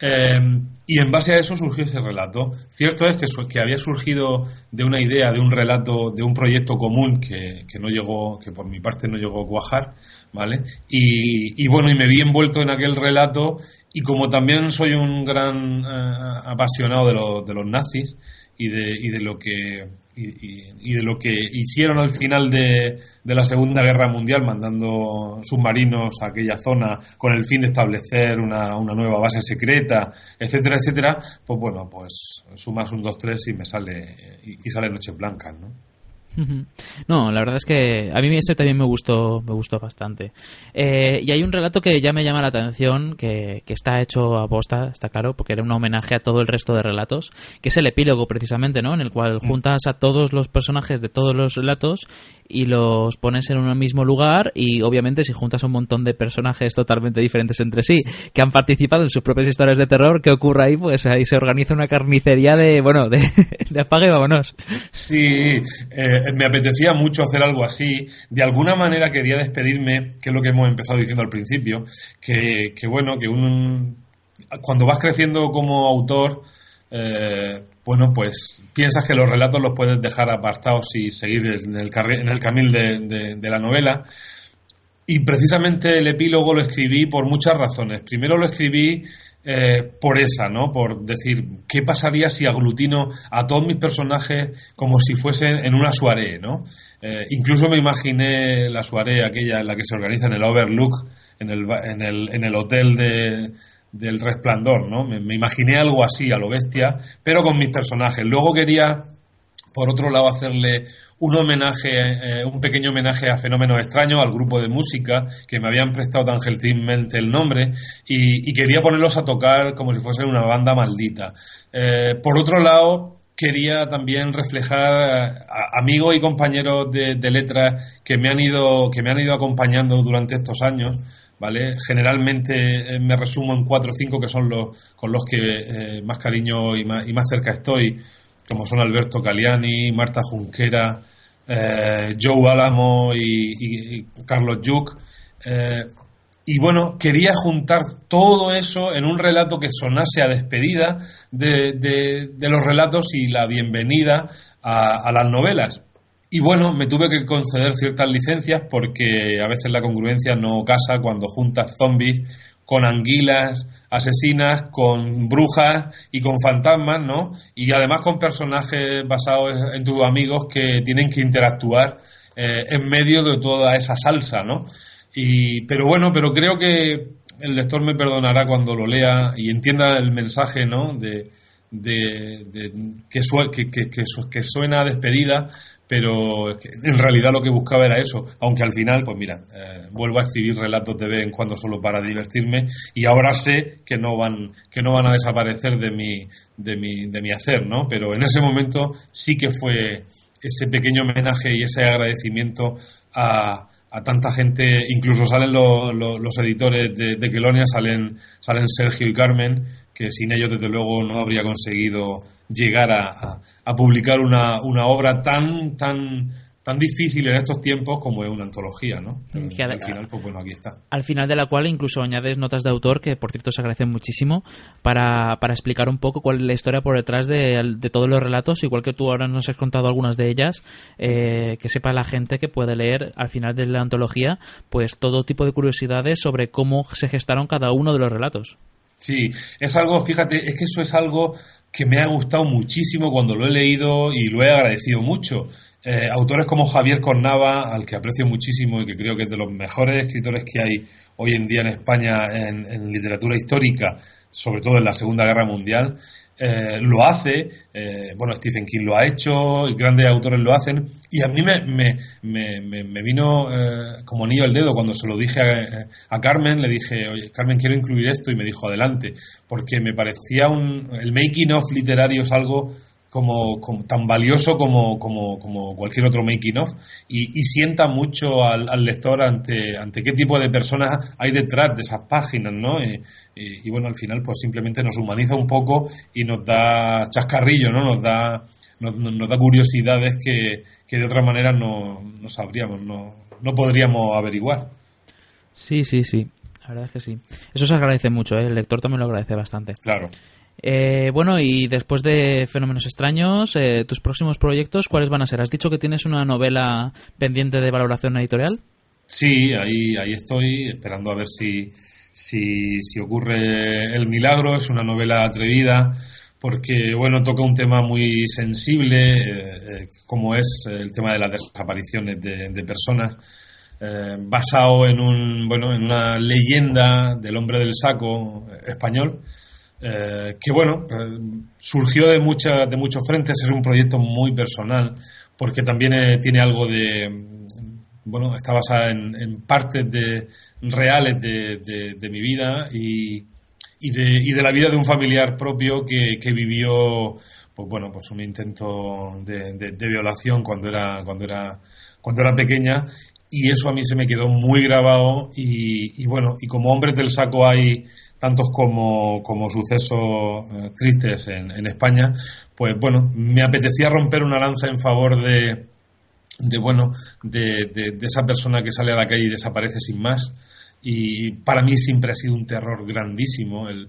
B: Eh, y en base a eso surgió ese relato. Cierto es que, que, había surgido de una idea, de un relato, de un proyecto común que, no llegó, que por mi parte no llegó a cuajar, ¿vale? Y, bueno, y me vi envuelto en aquel relato y como también soy un gran apasionado de, de los nazis y de, y de lo que y, de lo que hicieron al final de, de, la Segunda Guerra Mundial, mandando submarinos a aquella zona con el fin de establecer una, una nueva base secreta, etcétera, etcétera, pues bueno, pues sumas un 2-3 y me sale, y, y sale Noche Blanca, ¿no?
A: No, la verdad es que a mí ese también me gustó, me gustó bastante. Eh, y hay un relato que ya me llama la atención, que, que, está hecho a posta, está claro, porque era un homenaje a todo el resto de relatos, que es el epílogo precisamente, ¿no? En el cual mm. juntas a todos los personajes de todos los relatos y los pones en un mismo lugar y obviamente si juntas un montón de personajes totalmente diferentes entre sí, que han participado en sus propias historias de terror, ¿qué ocurre ahí? Pues ahí se organiza una carnicería de, bueno, de, de apague y vámonos.
B: Sí, eh, me apetecía mucho hacer algo así. De alguna manera quería despedirme, que es lo que hemos empezado diciendo al principio, que, que bueno, que un, cuando vas creciendo como autor, eh, bueno, pues piensas que los relatos los puedes dejar apartados y seguir en el, camino de, la novela. Y precisamente el epílogo lo escribí por muchas razones. Primero lo escribí eh, por esa, ¿no? Por decir, ¿qué pasaría si aglutino a todos mis personajes como si fuesen en una soirée, ¿no? Eh, incluso me imaginé la soirée aquella en la que se organiza en el Overlook, en el, en el hotel de, del resplandor, ¿no? Me, imaginé algo así, a lo bestia, pero con mis personajes. Luego quería, por otro lado, hacerle un homenaje, eh, un pequeño homenaje a Fenómenos Extraños, al grupo de música que me habían prestado tan gentilmente el nombre, y, quería ponerlos a tocar como si fuesen una banda maldita. Eh, por otro lado, quería también reflejar a amigos y compañeros de, letras que me han ido que me han ido acompañando durante estos años vale generalmente eh, me resumo en cuatro o cinco que son los con los que más cariño y más, y más cerca estoy como son Alberto Caliani, Marta Junquera, eh, Joe Álamo y, Carlos. Eh, y bueno, quería juntar todo eso en un relato que sonase a despedida de, los relatos y la bienvenida a, las novelas. Y bueno, me tuve que conceder ciertas licencias porque a veces la congruencia no casa cuando juntas zombies con anguilas, asesinas, con brujas y con fantasmas, ¿no? Y además con personajes basados en tus amigos que tienen que interactuar eh, en medio de toda esa salsa, ¿no? Y, pero bueno, pero creo que el lector me perdonará cuando lo lea y entienda el mensaje, ¿no? De, de, que, que, que, que, suena a despedida, pero en realidad lo que buscaba era eso, aunque al final, pues mira, eh, vuelvo a escribir relatos de vez en cuando solo para divertirme y ahora sé que no van, que no van a desaparecer de mi, de mi, de mi hacer, ¿no? Pero en ese momento sí que fue ese pequeño homenaje y ese agradecimiento a, tanta gente, incluso salen los editores de, de salen, salen Sergio y Carmen, que sin ellos desde luego no habría conseguido llegar a, publicar una, una obra tan, tan tan difícil en estos tiempos como es una antología, ¿no? al final, pues bueno, aquí está.
A: Al final de la cual incluso añades notas de autor que, por cierto, se agradecen muchísimo para, para explicar un poco cuál es la historia por detrás de, todos los relatos, igual que tú ahora nos has contado algunas de ellas, eh, que sepa la gente que puede leer al final de la antología, pues todo tipo de curiosidades sobre cómo se gestaron cada uno de los relatos.
B: Sí, es algo, fíjate, es que eso es algo que me ha gustado muchísimo cuando lo he leído y lo he agradecido mucho. Eh, autores como Javier Cornava, al que aprecio muchísimo y que creo que es de los mejores escritores que hay hoy en día en España en, literatura histórica, sobre todo en la Segunda Guerra Mundial, eh, lo hace, eh, bueno, Stephen King lo ha hecho, grandes autores lo hacen, y a mí me, me, me, me vino como anillo al dedo cuando se lo dije a, a, Carmen, le dije, oye, Carmen, quiero incluir esto, y me dijo, adelante, porque me parecía un, el making of literario es algo como, tan valioso como, como, como, cualquier otro making of y, sienta mucho al, lector ante, ante qué tipo de personas hay detrás de esas páginas, ¿no? Y, bueno, al final pues simplemente nos humaniza un poco y nos da chascarrillo, ¿no? Nos da, nos, da curiosidades que, que, de otra manera no, no sabríamos, no, no podríamos averiguar.
A: Sí, sí, sí. La verdad es que sí. Eso se agradece mucho, ¿eh? el lector también lo agradece bastante.
B: Claro.
A: Eh, bueno, y después de Fenómenos Extraños, eh, ¿tus próximos proyectos cuáles van a ser? ¿Has dicho que tienes una novela pendiente de valoración editorial?
B: Sí, ahí, ahí estoy, esperando a ver si, si, si ocurre el milagro. Es una novela atrevida porque, bueno, toca un tema muy sensible, eh, como es el tema de las desapariciones de, personas. basado en un bueno en una leyenda del hombre del saco español eh, que bueno, eh, surgió de, mucha, de muchos frentes, es un proyecto muy personal, porque también eh, tiene algo de, bueno, está basada en, partes de, reales de, mi vida y, de, la vida de un familiar propio que, vivió, pues bueno, pues un intento de, violación cuando era, cuando era, cuando era pequeña y eso a mí se me quedó muy grabado y bueno, y como hombres del saco hay tantos como, como sucesos eh, tristes en, en, España, pues bueno, me apetecía romper una lanza en favor de, de bueno, de, de, esa persona que sale a la calle y desaparece sin más. Y para mí siempre ha sido un terror grandísimo. El,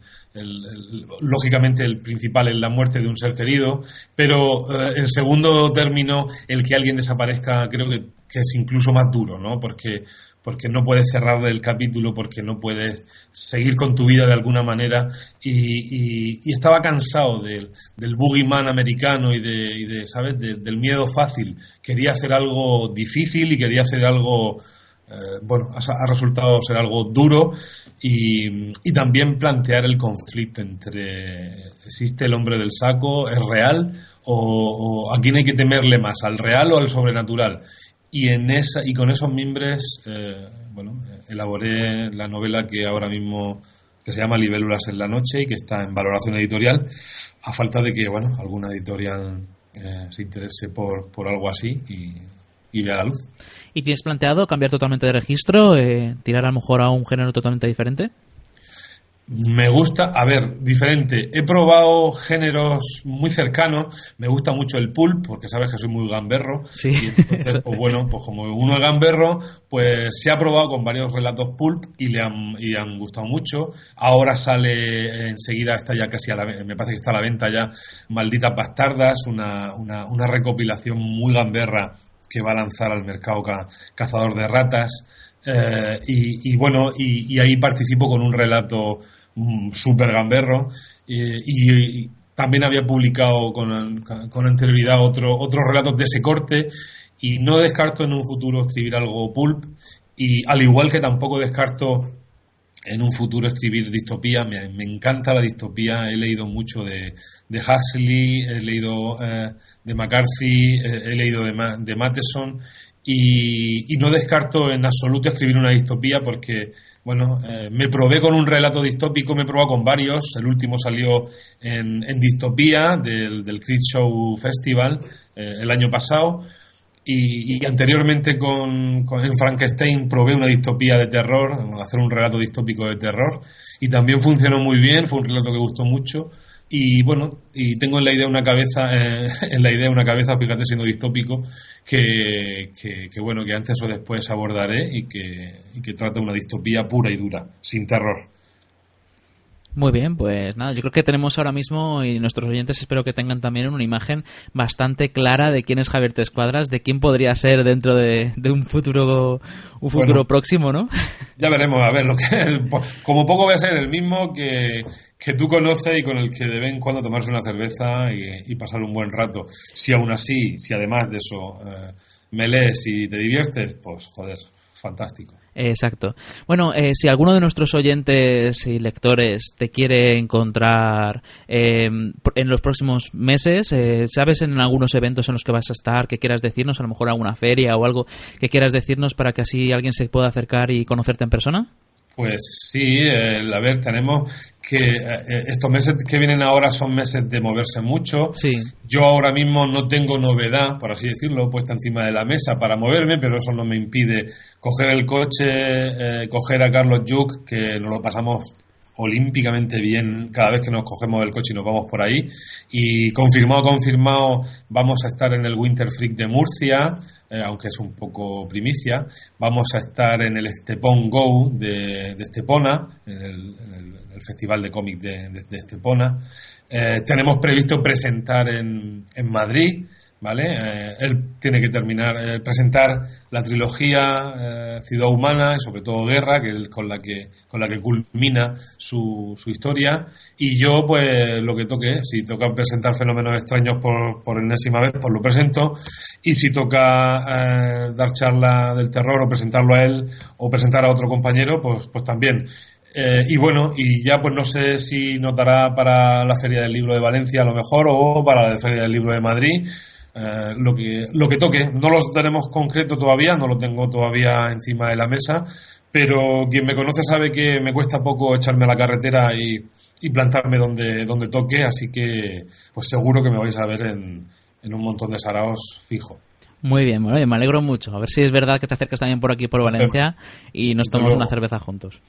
B: lógicamente el principal es la muerte de un ser querido, pero eh, en segundo término el que alguien desaparezca creo que, que es incluso más duro, ¿no? Porque porque no puedes cerrar el capítulo, porque no puedes seguir con tu vida de alguna manera. Y, estaba cansado del, del boogeyman americano y de, ¿sabes?, del miedo fácil. Quería hacer algo difícil y quería hacer algo, eh, bueno, ha, resultado ser algo duro y, también plantear el conflicto entre, ¿existe el hombre del saco? ¿Es real? O, o, a quién hay que temerle más, al real o al sobrenatural y en esa y con esos mimbres eh, bueno elaboré la novela que ahora mismo que se llama Libélulas en la noche y que está en valoración editorial a falta de que bueno alguna editorial eh, se interese por, por algo así y, y vea la luz
A: ¿Y tienes planteado cambiar totalmente de registro, eh, tirar a lo mejor a un género totalmente diferente?
B: Me gusta, a ver, diferente. He probado géneros muy cercanos. Me gusta mucho el pulp, porque sabes que soy muy gamberro.
A: Sí.
B: Y entonces, pues bueno, pues como uno es gamberro, pues se ha probado con varios relatos pulp y le han, y han gustado mucho. Ahora sale enseguida, está ya casi a la me parece que está a la venta ya, Malditas Bastardas, una, una, una recopilación muy gamberra que va a lanzar al mercado Cazador de Ratas. Eh, y, bueno, y, ahí participo con un relato mm, súper gamberro. y, también había publicado con, con anterioridad otro, otros relatos de ese corte. Y no descarto en un futuro escribir algo pulp. Y al igual que tampoco descarto en un futuro escribir distopía. Me, encanta la distopía. He leído mucho de, de Huxley, he leído eh, de McCarthy, he leído de, de Matheson y, no descarto en absoluto escribir una distopía porque, bueno, eh, me probé con un relato distópico, me he probado con varios. El último salió en, distopía del, del Show Festival eh, el año pasado. Y, anteriormente con, con en Frankenstein probé una distopía de terror, hacer un relato distópico de terror. Y también funcionó muy bien, fue un relato que gustó mucho. Y bueno, y tengo en la idea una cabeza, eh, en la idea una cabeza, fíjate siendo distópico, que, que, bueno, que antes o después abordaré y que, y que trata una distopía pura y dura, sin terror.
A: Muy bien, pues nada, yo creo que tenemos ahora mismo y nuestros oyentes espero que tengan también una imagen bastante clara de quién es Javier Tres Cuadras, de quién podría ser dentro de, un futuro un futuro próximo, ¿no?
B: Ya veremos, a ver, lo que como poco va a ser el mismo que, que tú conoces y con el que de vez en cuando tomarse una cerveza y, pasar un buen rato. Si aún así, si además de eso eh, me lees y te diviertes, pues joder, fantástico.
A: Exacto. Bueno, eh, si alguno de nuestros oyentes y lectores te quiere encontrar em, en los próximos meses, eh, ¿sabes en algunos eventos en los que vas a estar que quieras decirnos? A lo mejor alguna feria o algo que quieras decirnos para que así alguien se pueda acercar y conocerte en persona?
B: Pues sí, a ver, tenemos que eh, estos meses que vienen ahora son meses de moverse mucho.
A: Sí.
B: Yo ahora mismo no tengo novedad, por así decirlo, puesta encima de la mesa para moverme, pero eso no me impide coger el coche, eh, coger a Carlos Yuc, que nos lo pasamos olímpicamente bien cada vez que nos cogemos el coche y nos vamos por ahí. Y confirmado, confirmado, vamos a estar en el Winter Freak de Murcia, eh, aunque es un poco primicia. Vamos a estar en el Estepón Go de, Estepona, en el, Festival de Cómic de, Estepona. Eh, tenemos previsto presentar en, en Madrid ¿vale? Eh, él tiene que terminar, eh, presentar la trilogía eh, Ciudad Humana y sobre todo Guerra, que es con la que, con la que culmina su, su historia, y yo pues lo que toque, si toca presentar fenómenos extraños por, por enésima vez, pues lo presento, y si toca dar charla del terror o presentarlo a él o presentar a otro compañero, pues, pues también. y bueno, y ya pues no sé si nos dará para la Feria del Libro de Valencia a lo mejor o para la Feria del Libro de Madrid, eh, lo, que, lo que toque. No lo tenemos concreto todavía, no lo tengo todavía encima de la mesa, pero quien me conoce sabe que me cuesta poco echarme a la carretera y, plantarme donde, donde toque, así que pues seguro que me vais a ver en, en un montón de saraos fijo.
A: Muy bien, bueno, me alegro mucho. A ver si es verdad que te acercas también por aquí, por Valencia, y nos tomamos una cerveza juntos.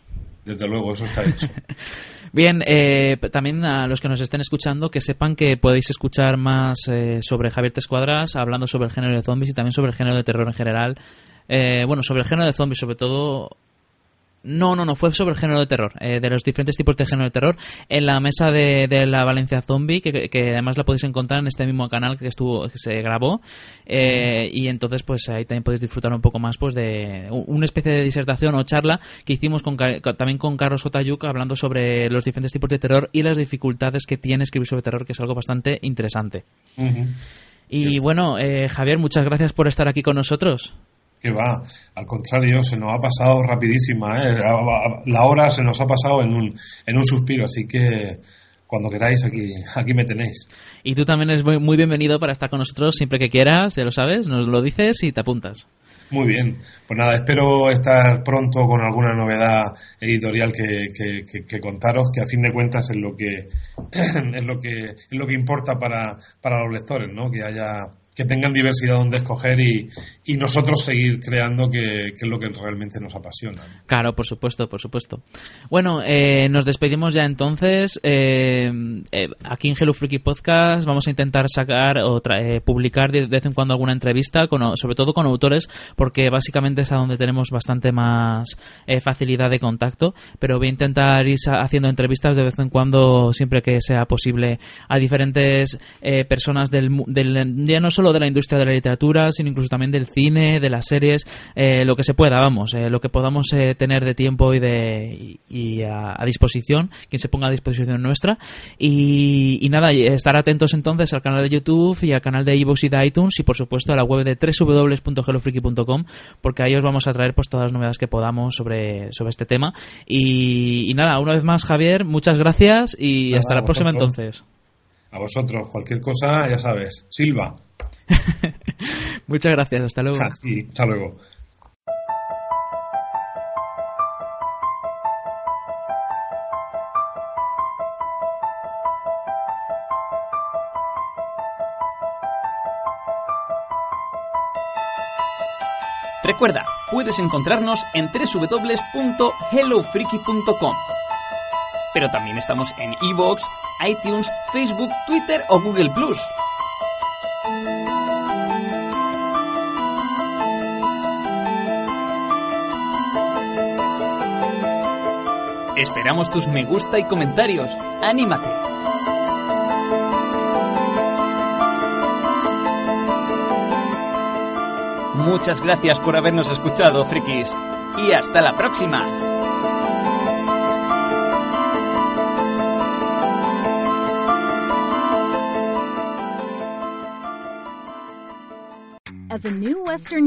B: Desde luego, eso está hecho.
A: Bien, eh, también a los que nos estén escuchando, que sepan que podéis escuchar más eh, sobre Javier Tescuadras, hablando sobre el género de zombies y también sobre el género de terror en general. Eh, bueno, sobre el género de zombies, sobre todo no, no, no, fue sobre el género de terror, eh, de los diferentes tipos de género de terror, en la mesa de, la Valencia Zombie, que, además la podéis encontrar en este mismo canal que estuvo que se grabó, eh, y entonces pues ahí también podéis disfrutar un poco más pues de una especie de disertación o charla que hicimos con, también con Carlos Otayuk hablando sobre los diferentes tipos de terror y las dificultades que tiene escribir sobre terror, que es algo bastante interesante. Y bueno, eh, Javier, muchas gracias por estar aquí con nosotros
B: que va, al contrario, se nos ha pasado rapidísima, ¿eh? la hora se nos ha pasado en un, en un suspiro, así que cuando queráis aquí, aquí me tenéis.
A: Y tú también eres muy, bienvenido para estar con nosotros siempre que quieras, ya lo sabes, nos lo dices y te apuntas.
B: Muy bien, pues nada, espero estar pronto con alguna novedad editorial que, que, contaros, que a fin de cuentas es lo que es lo que es lo que importa para, para los lectores, ¿no? Que haya que tengan diversidad donde escoger y, y nosotros seguir creando que, es lo que realmente nos apasiona.
A: Claro, por supuesto, por supuesto. Bueno, eh, nos despedimos ya entonces. Eh, eh, aquí en Hello Freaky Podcast vamos a intentar sacar o publicar de vez en cuando alguna entrevista, con, sobre todo con autores, porque básicamente es a donde tenemos bastante más facilidad de contacto, pero voy a intentar ir haciendo entrevistas de vez en cuando, siempre que sea posible, a diferentes personas del, del ya no solo de la industria de la literatura, sino incluso también del cine, de las series, eh, lo que se pueda, vamos, eh, lo que podamos eh, tener de tiempo y de y, a, disposición, quien se ponga a disposición nuestra. Y, nada, estar atentos entonces al canal de YouTube y al canal de iVoox y de iTunes y por supuesto a la web de www.hellofreaky.com porque ahí os vamos a traer pues todas las novedades que podamos sobre, sobre este tema. Y, nada, una vez más Javier, muchas gracias y hasta la próxima entonces.
B: A vosotros, cualquier cosa, ya sabes. Silva.
A: Muchas gracias, hasta luego.
B: hasta luego.
C: Recuerda, puedes encontrarnos en www.hellofreaky.com Pero también estamos en Evox, iTunes, Facebook, Twitter o Google Esperamos tus me gusta y comentarios. ¡Anímate! Muchas gracias por habernos escuchado, frikis. Y hasta la próxima.
D: As a new Western